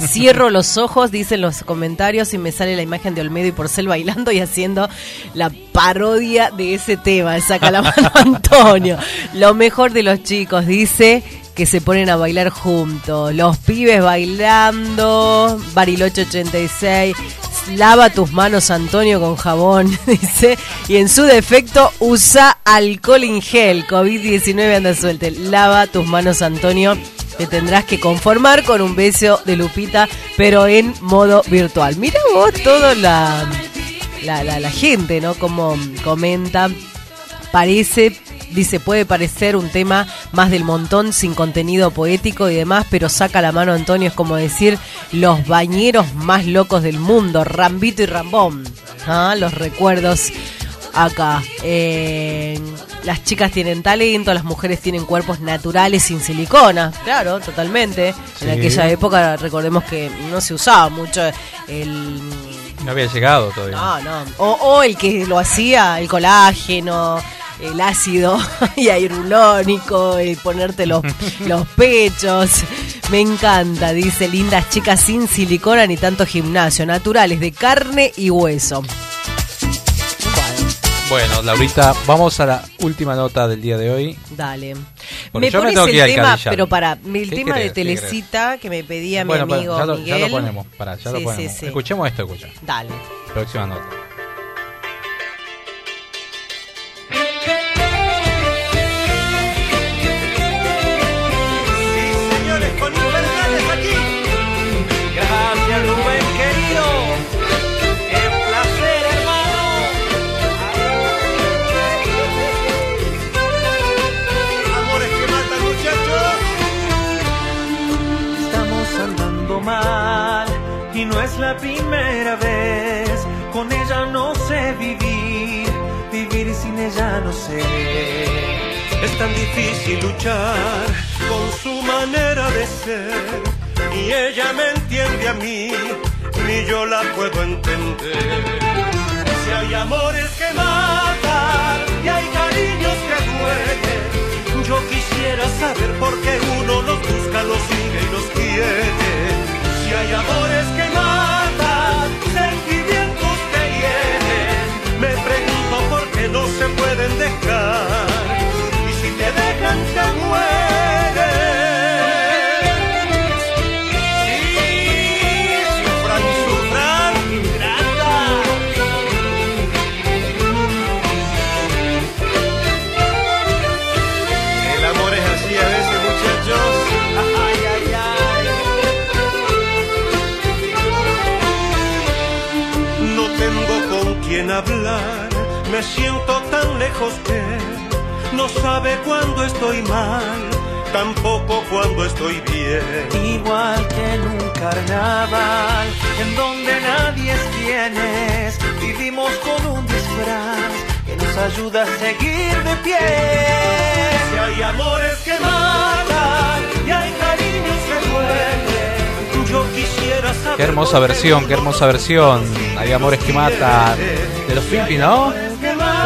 Cierro los ojos, dicen los comentarios, y me sale la imagen de Olmedo y Porcel bailando y haciendo la parodia de ese tema. Saca la mano Antonio. Lo mejor de los chicos, dice que se ponen a bailar juntos. Los pibes bailando. Bariloche 86. Lava tus manos, Antonio, con jabón, dice. Y en su defecto, usa alcohol en gel. COVID-19 anda suelte. Lava tus manos, Antonio. Te tendrás que conformar con un beso de Lupita, pero en modo virtual. Mira vos toda la, la, la, la gente, ¿no? Como comenta. Parece, dice, puede parecer un tema más del montón, sin contenido poético y demás, pero saca la mano Antonio, es como decir los bañeros más locos del mundo, Rambito y Rambón. Ah, Los recuerdos acá. Eh, las chicas tienen talento, las mujeres tienen cuerpos naturales sin silicona. Claro, totalmente. Sí. En aquella época, recordemos que no se usaba mucho el No había llegado todavía. no, no. O, o el que lo hacía, el colágeno, el ácido hialurónico, el ponerte los, los pechos. Me encanta, dice lindas chicas sin silicona ni tanto gimnasio, naturales de carne y hueso. Bueno, Laurita, vamos a la última nota del día de hoy. Dale. Me yo me pones que ir el al tema, Cadillán. pero para, el ¿Qué tema querés? de. Telecita que me pedía bueno, mi para, amigo ya, lo, ya Miguel. lo ponemos, para, ya Sí, lo sí, ponemos. sí. Escuchemos esto, escucha. Dale. Próxima nota. Difícil luchar con su manera de ser. Ni ella me entiende a mí, ni yo la puedo entender. Si hay amores que matan y hay cariños que duelen, yo quisiera saber por qué uno los busca, los sigue y los quiere. Si hay amores que matan, sentimientos que hieren, me pregunto por qué no se pueden dejar. Lejos que no sabe cuándo estoy mal, tampoco cuando estoy bien. Igual que en un carnaval, en donde nadie es quien es, vivimos con un disfraz que nos ayuda a seguir de pie. Si hay amores que matan y hay cariños que duelen, yo quisiera saber. Qué hermosa versión, qué hermosa versión. Hay amores que matan. De los Pimpi, ¿no?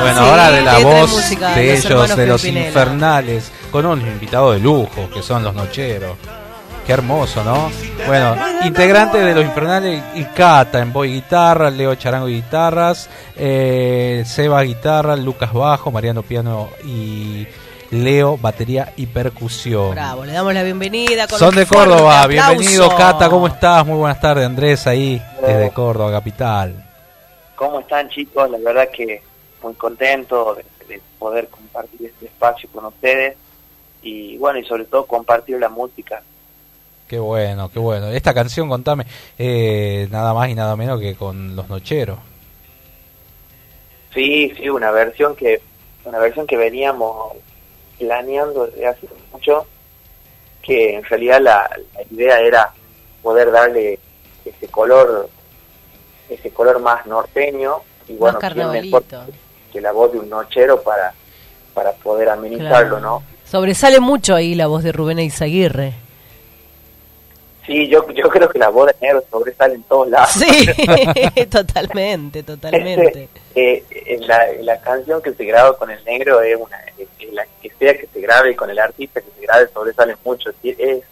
Bueno, Sí, ahora de la voz música de de los ellos, de los Pimpinela. infernales, con unos invitados de lujo, que son los nocheros. Qué hermoso, ¿no? Bueno, integrante de los infernales y Cata en voz y guitarra, Leo Charango y guitarras, eh, Seba guitarra, Lucas bajo, Mariano piano y Leo batería y percusión. Bravo, le damos la bienvenida. Con Son un de Córdoba, aplauso. bienvenido Cata, ¿cómo estás? Muy buenas tardes, Andrés ahí desde Córdoba, capital. ¿Cómo están chicos? La verdad que muy contento de, de poder compartir este espacio con ustedes y bueno, y sobre todo compartir la música. Qué bueno, qué bueno. Esta canción, contame, eh, nada más y nada menos que con Los Nocheros. Sí, sí, una versión que una versión que veníamos planeando desde hace mucho, que en realidad la, la idea era poder darle ese color ese color más norteño y bueno, Más. Que la voz de un nochero para para poder amenizarlo, Claro. ¿no? Sobresale mucho ahí la voz de Rubén Izaguirre. Sí, yo yo creo que la voz de negro sobresale en todos lados. Sí, totalmente, totalmente. Eh, en, la, la canción que se graba con el negro es una es- la que sea que se grabe con el artista que se grabe sobresale mucho es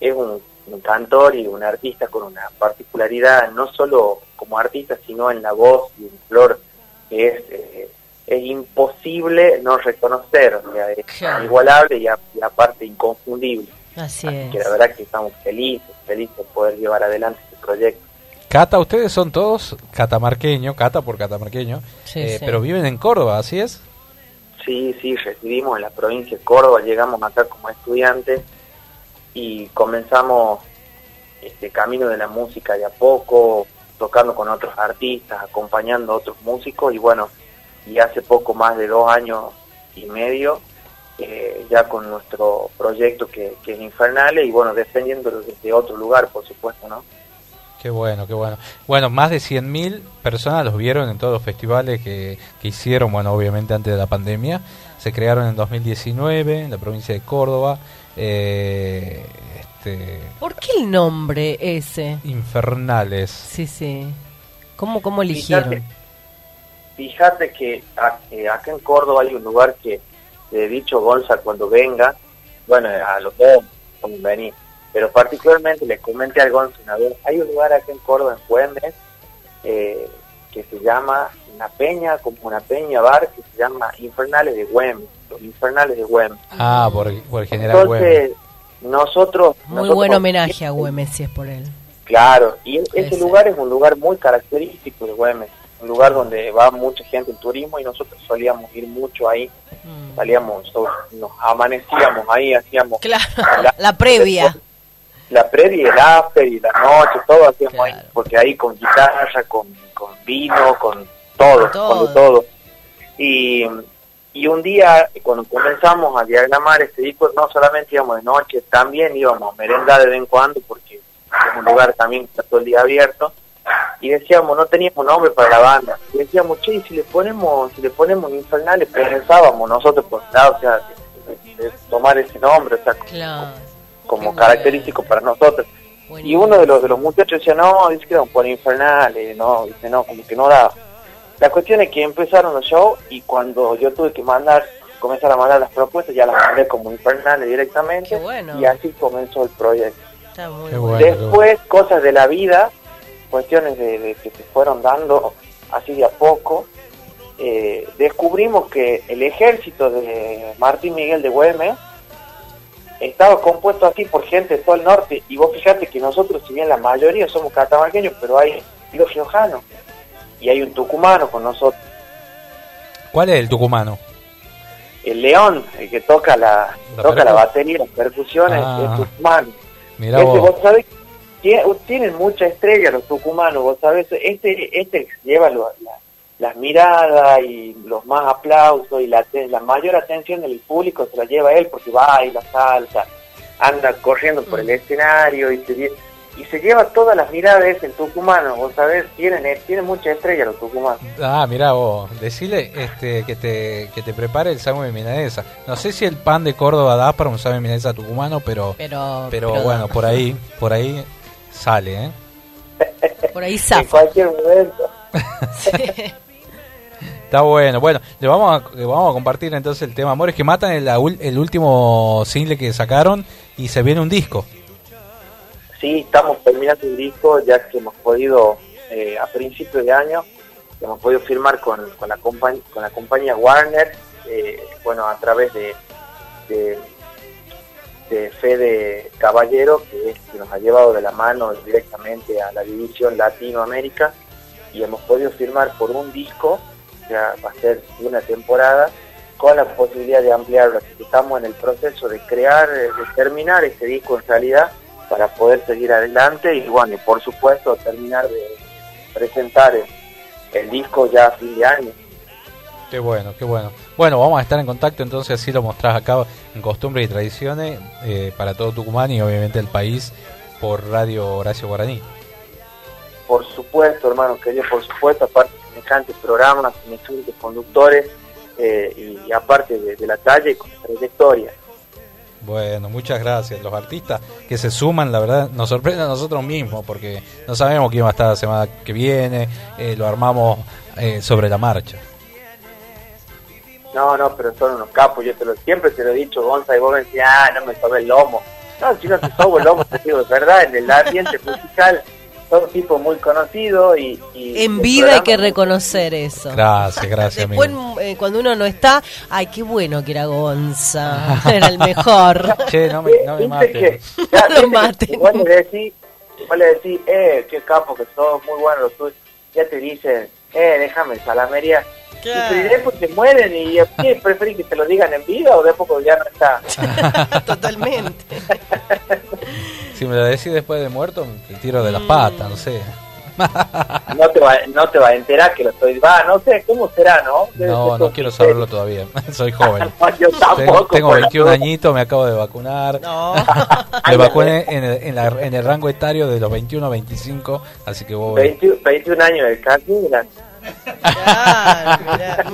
es un, un cantor y un artista con una particularidad no solo como artista sino en la voz y en flor que es eh, es imposible no reconocer o sea, es Claro. inigualable y, a- y aparte inconfundible Así que es. la verdad que estamos felices felices de poder llevar adelante este proyecto Cata, ustedes son todos catamarqueños, Cata por catamarqueño, Sí, eh, sí. pero viven en Córdoba, ¿así es? Sí, sí, residimos en la provincia de Córdoba, llegamos acá como estudiantes y comenzamos este camino de la música de a poco, tocando con otros artistas, acompañando a otros músicos y bueno, y hace poco más de dos años y medio eh, ya con nuestro proyecto que, que es Infernales y bueno, defendiéndolo desde otro lugar, por supuesto, ¿no? Qué bueno, qué bueno. Bueno, más de 100.000 personas los vieron en todos los festivales que, que hicieron, bueno, obviamente antes de la pandemia. Se crearon en 2019 en la provincia de Córdoba. Eh, este, ¿Por qué el nombre ese? infernales. Sí, sí. ¿Cómo, cómo eligieron? Fíjate que a- eh, acá en Córdoba hay un lugar que he dicho Gonza cuando venga, bueno, a los dos pueden venir, pero particularmente le comenté al Gonza una vez, hay un lugar acá en Córdoba, en Güemes, eh, que se llama una peña, como una peña bar, que se llama Infernales de Güemes, los Infernales de Güemes. Ah, por, el- por el general Entonces, nosotros... Muy nosotros- buen homenaje a Güemes, si es por él. Claro, y ese Ese. lugar es un lugar muy característico de Güemes, un lugar donde va mucha gente en turismo y nosotros solíamos ir mucho ahí, Mm. salíamos, nos amanecíamos ahí, hacíamos la, La previa. la previa, el after y la noche, todo hacíamos ahí, porque ahí con guitarra, con, con vino, con todo, Todo. con todo. Y, y un día, cuando comenzamos a diagramar este disco, no solamente íbamos de noche, también íbamos a merendar de vez en cuando, porque es un lugar también que está todo el día abierto. Y decíamos, no teníamos nombre para la banda. Y decíamos, che, y si le ponemos, si le ponemos infernales, pensábamos nosotros por un lado, o sea, de- de tomar ese nombre, o sea, Claro. como característico para nosotros. Y uno de los de los muchachos decía, no, dice que eran por infernales, no, dice, no, como que no daba. La cuestión es que empezaron los shows y cuando yo tuve que mandar, comenzar a mandar las propuestas, ya las mandé como infernales directamente bueno. y así comenzó el proyecto. Está muy bueno. Después, cosas de la vida, cuestiones de, de que se fueron dando así de a poco, eh, descubrimos que el ejército de Martín Miguel de Güemes estaba compuesto así por gente de todo el norte y vos fíjate que nosotros, si bien la mayoría somos catamarqueños, pero hay los riojanos y hay un tucumano con nosotros, ¿Cuál es el tucumano? el león, el que toca la, La toca la batería, las percusiones, Ah. es tucumano. Este, vos. sabés, tie- tienen mucha estrella los tucumanos, vos sabés, este, este lleva lo- la- las miradas y los más aplausos y la, la mayor atención del público se la lleva él porque baila, salta, anda corriendo por el escenario y se, y se lleva todas las miradas ese tucumano, vos sabés, tienen, eh, tienen mucha estrella los tucumanos. Ah, mirá vos, decirle este, que, te, que te prepare el sándwich de milanesa. No sé si el pan de Córdoba da para un sándwich de milanesa tucumano, pero, Pero, pero pero bueno, por ahí, por ahí sale, ¿eh? Por ahí En zafa. cualquier momento. Está bueno. Bueno, le vamos a, le vamos a compartir entonces el tema Amores que Matan, el, el último single que sacaron y se viene un disco. Sí, estamos terminando el disco ya que hemos podido, eh, a principios de año, hemos podido firmar con, con, la, compañ- con la compañía Warner, eh, bueno, a través de, de, de Fede Caballero, que es quien nos ha llevado de la mano directamente a la división Latinoamérica, y hemos podido firmar por un disco, ya va a ser una temporada, con la posibilidad de ampliarlo. Así que estamos en el proceso de crear, eh, de terminar este disco en realidad, para poder seguir adelante y bueno, y por supuesto terminar de presentar el, el disco ya a fin de año. Qué bueno, qué bueno. Bueno, vamos a estar en contacto entonces, así lo mostrás acá en Costumbres y Tradiciones eh, para todo Tucumán y obviamente el país por Radio Horacio Guaraní. Por supuesto, hermano querido, por supuesto, aparte de semejantes programas, semejantes conductores, eh, y, aparte de, de la talla y con trayectoria. Bueno, muchas gracias. Los artistas que se suman, la verdad, nos sorprenden a nosotros mismos porque no sabemos quién va a estar la semana que viene, eh, lo armamos eh, sobre la marcha. No, no, pero son unos capos, yo te lo, siempre te lo he dicho, Gonza, y vos me decías, ah, no me sobé el lomo. No, si no te sobo el lomo, te digo, es verdad, en el ambiente musical son tipos muy conocidos y... y En vida hay que reconocer eso. Gracias, gracias, Después, amigo. eh, cuando uno no está, ay, qué bueno que era Gonza. Era el mejor. Che, no me, no me Viste que, mates. ya, No lo maten. Vos le decís, vos le decís, eh, qué capo que sos, muy bueno lo tuyo. Ya te dicen, eh, déjame salamería. Claro. Y te mueren y ¿qué? ¿Preferís que te lo digan en vida o después cuando ya no está? Totalmente. Si me lo decís después de muerto, te tiro de las patas, no sé. No te va, no te va a enterar que lo estoy. Va, no sé, ¿cómo será, no? Debe No, no quiero saberlo todavía. Soy joven. No, yo tampoco, Tengo, tengo por la 21 duda. añitos, me acabo de vacunar. Me vacuné en el, en, la- en el rango etario de los 21 a 25, así que vos... 20 21 años de cáncer. La-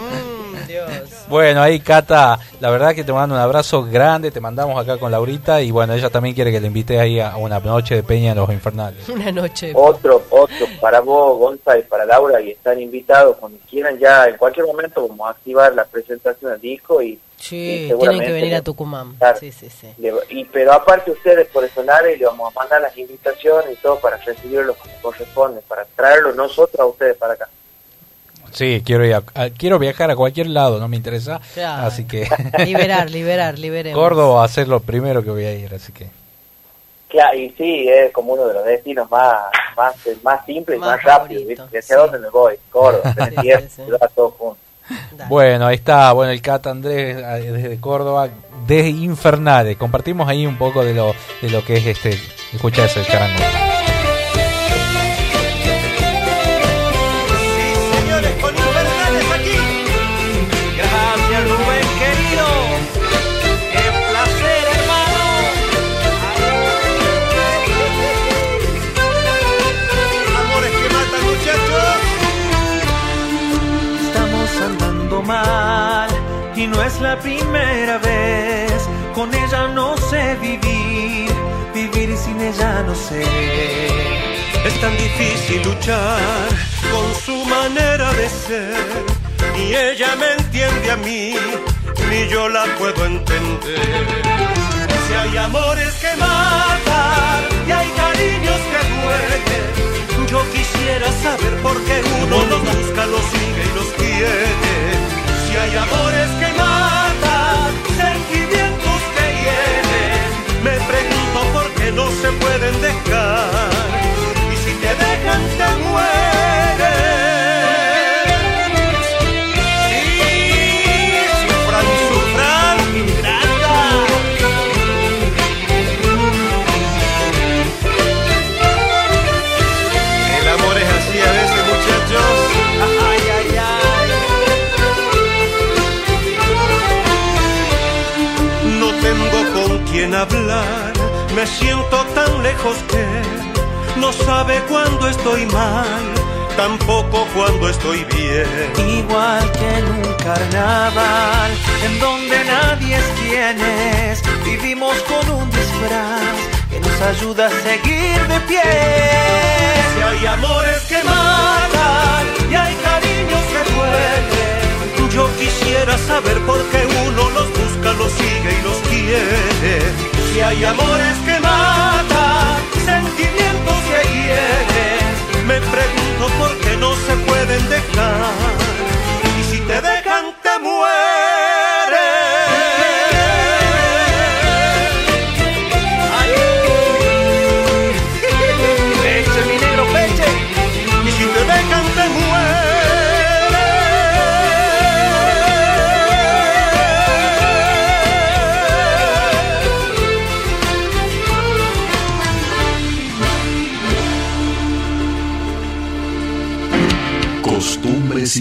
Bueno, ahí Cata, la verdad que te mando un abrazo grande, te mandamos acá con Laurita y bueno, ella también quiere que le invite ahí a una noche de peña en los infernales. Una noche. Otro, otro, para vos, Gonza, y para Laura, y están invitados cuando quieran ya, en cualquier momento, vamos a activar la presentación del disco y, Sí, y tienen que venir a le- Tucumán. Sí, sí, sí. le- y, pero aparte ustedes por eso y le vamos a mandar las invitaciones y todo para recibirlos como corresponde, para traerlos nosotros a ustedes para acá. Sí, quiero ir a- a- quiero viajar a cualquier lado, no me interesa, Claro. así que Liberar, liberar, liberemos. Córdoba va a ser lo primero que voy a ir, así que Claro, y sí, es como uno de los destinos más más, más simples y Más más, rápidos. ¿viste? ¿Hacia dónde me voy? Córdoba, Sí, sí, sí. todo junto. Bueno, ahí está, bueno, el Cata Andrés eh, desde Córdoba, desde Infernales. Compartimos ahí un poco de lo, de lo que es este, escucha ese charango. Señores, la primera vez. Con ella no sé vivir, vivir sin ella no sé. Es tan difícil luchar con su manera de ser. Ni ella me entiende a mí, ni yo la puedo entender. Si hay amores que matan y hay cariños que duelen, yo quisiera saber por qué uno los busca, los sigue y los quiere. Si hay amores que matan, me pregunto por qué no se pueden dejar. Me siento tan lejos que no sabe cuándo estoy mal, tampoco cuando estoy bien. Igual que en un carnaval, en donde nadie es quien es, vivimos con un disfraz que nos ayuda a seguir de pie. Si hay amores que matan y hay cariños que duelen, yo quisiera saber por qué uno los busca, los sigue y los quiere. Si hay amores que matan, sentimientos que hieren, me pregunto por qué no se pueden dejar. Y si te dejan, te mueres.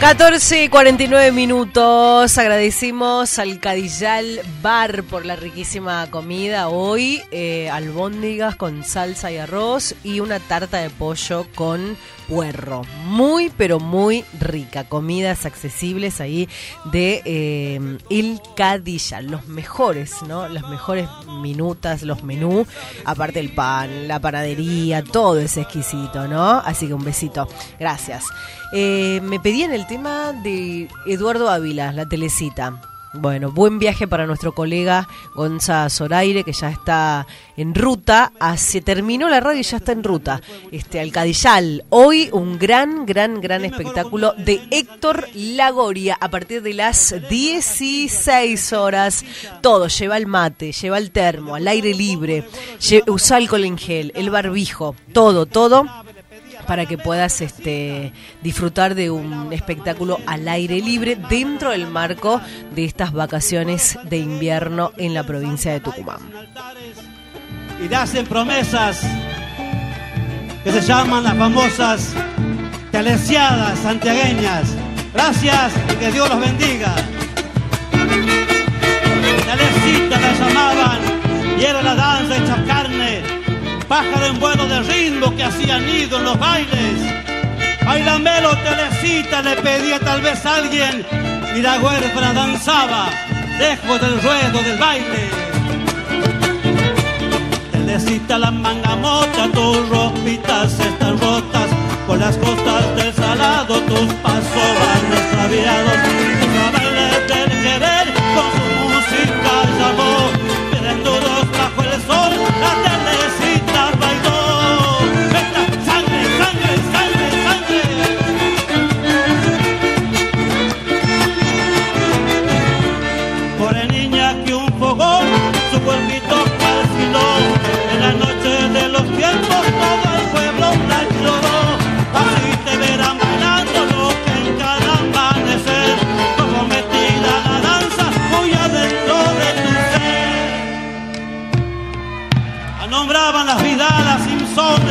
14 y 49 minutos. Agradecimos al Cadillal Bar por la riquísima comida hoy. Eh, albóndigas con salsa y arroz y una tarta de pollo con puerro. Muy, pero muy rica. Comidas accesibles ahí de eh, El Cadillal. Los mejores, ¿no? Las mejores minutas, los menús. Aparte el pan, la panadería, todo es exquisito, ¿no? Así que un besito. Gracias. Eh, me pedían el tema de Eduardo Ávila, la telecita. Bueno, buen viaje para nuestro colega Gonza Zoraire, que ya está en ruta. Hace, terminó la radio y ya está en ruta. Este, al Cadillal. Hoy un gran, gran, gran espectáculo de Héctor Lagoria a partir de las 16 horas. Todo, lleva el mate, lleva el termo, al aire libre, usa alcohol en gel, el barbijo, todo, todo para que puedas este, disfrutar de un espectáculo al aire libre dentro del marco de estas vacaciones de invierno en la provincia de Tucumán. y hacen promesas que se llaman las famosas telesiadas santiagueñas. Gracias y que Dios los bendiga. Telecita la llamaban y era la danza hecha carne, pájaro en vuelo de ritmo que hacían nido en los bailes. Bailamelo, Telecita, le pedía tal vez a alguien y la huérfana danzaba lejos del ruedo del baile. Telecita la manga mocha, tus ropitas están rotas por las costas del salado, tus pasos van extraviados.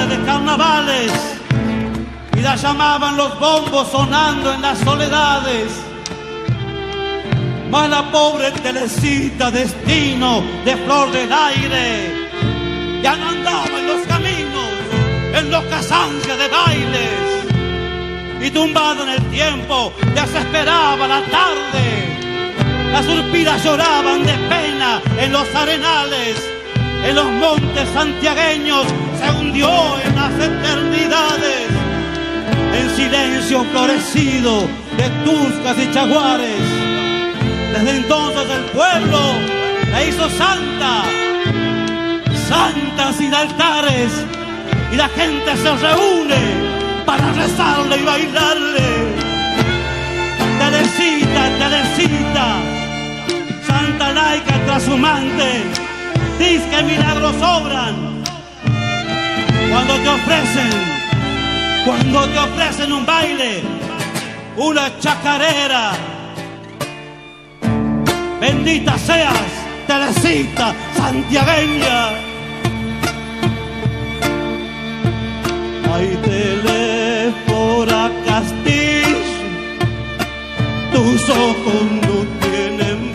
De carnavales y la llamaban los bombos sonando en las soledades. Mas la pobre telecita destino de flor del aire ya no andaba en los caminos, en los casances de bailes. Y tumbado en el tiempo, desesperaba la tarde. Las urpidas lloraban de pena en los arenales. En los montes santiagueños se hundió en las eternidades. En silencio florecido de tuscas y chaguares. Desde entonces el pueblo la hizo santa, santa sin altares, y la gente se reúne para rezarle y bailarle. Teresita, Teresita, santa laica trashumante, dice que milagros obran cuando te ofrecen, cuando te ofrecen un baile, una chacarera. Bendita seas, Teresita santiagueña. Ay, teléfora Castillo, tus ojos no tienen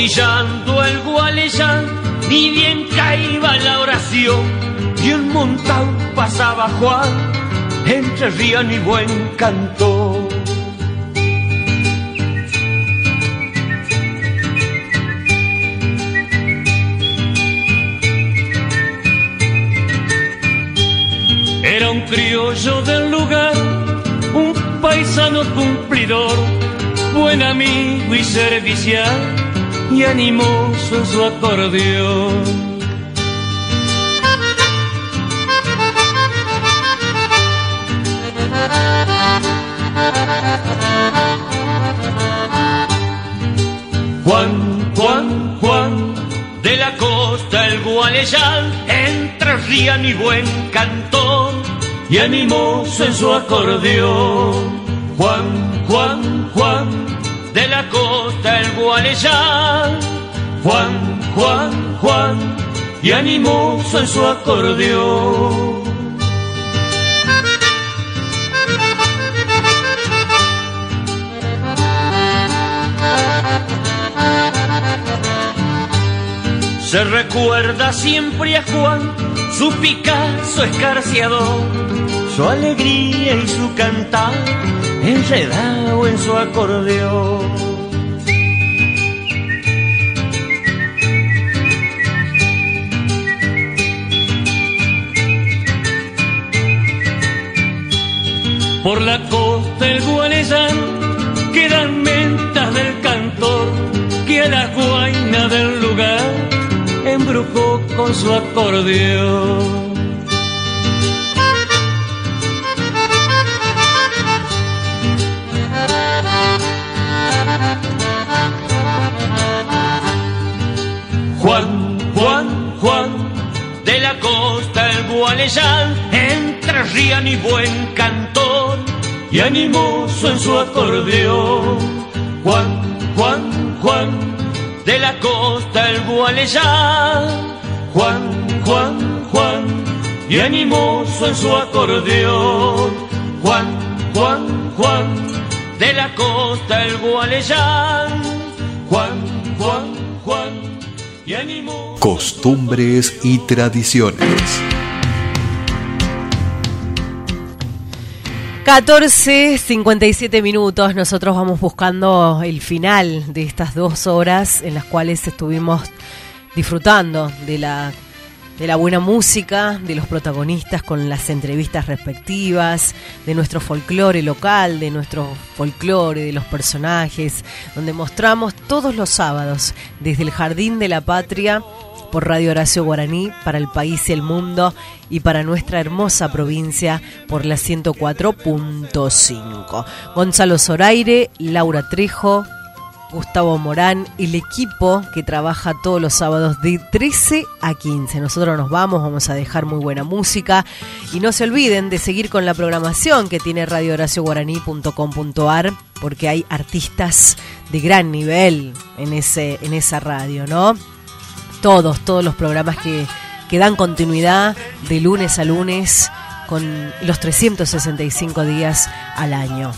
Orillando el Gualeyán, ni bien caía la oración, y un montón pasaba Juan, entre rían y buen canto. Era un criollo del lugar, un paisano cumplidor, buen amigo y servicial y animoso en su acordeón. Juan, Juan, Juan, de la costa el Gualeyán, entre rían y buen cantor, y animoso en su acordeón. Juan, Juan, Juan, Juan, Juan, Juan, y animoso en su acordeón. Se recuerda siempre a Juan, su Picasso escarciador, su alegría y su cantar, enredado en su acordeón. Por la costa el Gualeyán quedan mentas del cantor que a la guaina del lugar embrujó con su acordeón. Juan, Juan, Juan, de la costa el Gualeyán, entre rían y buen y animoso en su acordeón. Juan, Juan, Juan, de la costa el Gualeyán. Juan, Juan, Juan, y animoso en su acordeón. Juan, Juan, Juan, de la costa el Gualeyán. Juan, Juan, Juan, y animoso. Costumbres y tradiciones. 14, 57 minutos. Nosotros vamos buscando el final de estas dos horas en las cuales estuvimos disfrutando de la, de la buena música, de los protagonistas con las entrevistas respectivas, de nuestro folclore local, de nuestro folclore, de los personajes, donde mostramos todos los sábados desde el Jardín de la Patria por Radio Horacio Guaraní para el país y el mundo y para nuestra hermosa provincia por la 104.5. Gonzalo Zoraire, Laura Trejo, Gustavo Morán, el equipo que trabaja todos los sábados de 13 a 15. Nosotros nos vamos, vamos a dejar muy buena música y no se olviden de seguir con la programación que tiene radiohoracioguaraní.com.ar porque hay artistas de gran nivel en ese en esa radio, ¿no? Todos, todos los programas que, que dan continuidad de lunes a lunes con los 365 días al año.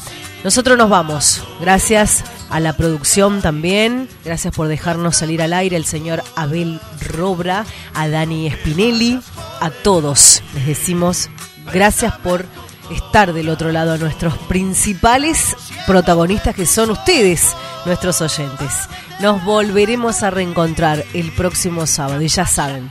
Nosotros nos vamos. Gracias a la producción también. Gracias por dejarnos salir al aire el señor Abel Robra, a Dani Spinelli, a todos. Les decimos gracias por estar del otro lado, a nuestros principales protagonistas que son ustedes, nuestros oyentes. Nos volveremos a reencontrar el próximo sábado y ya saben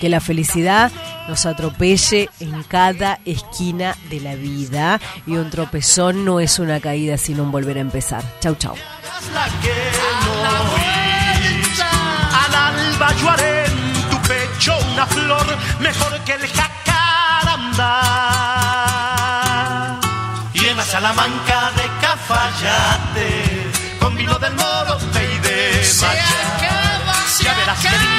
que la felicidad nos atropelle en cada esquina de la vida y un tropezón no es una caída sino un volver a empezar. Chau, chau. Tu pecho una flor mejor que el jacaranda. Salamanca de Cafayate, con vino del moro y de se ya verás qué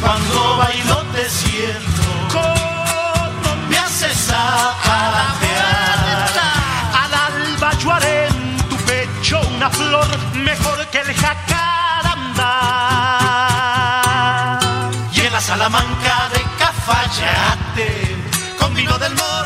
cuando bailo te siento como me hace zapatear. Al alba yo haré en tu pecho una flor mejor que el jacaranda. Y en la Salamanca de Cafayate, con vino del moro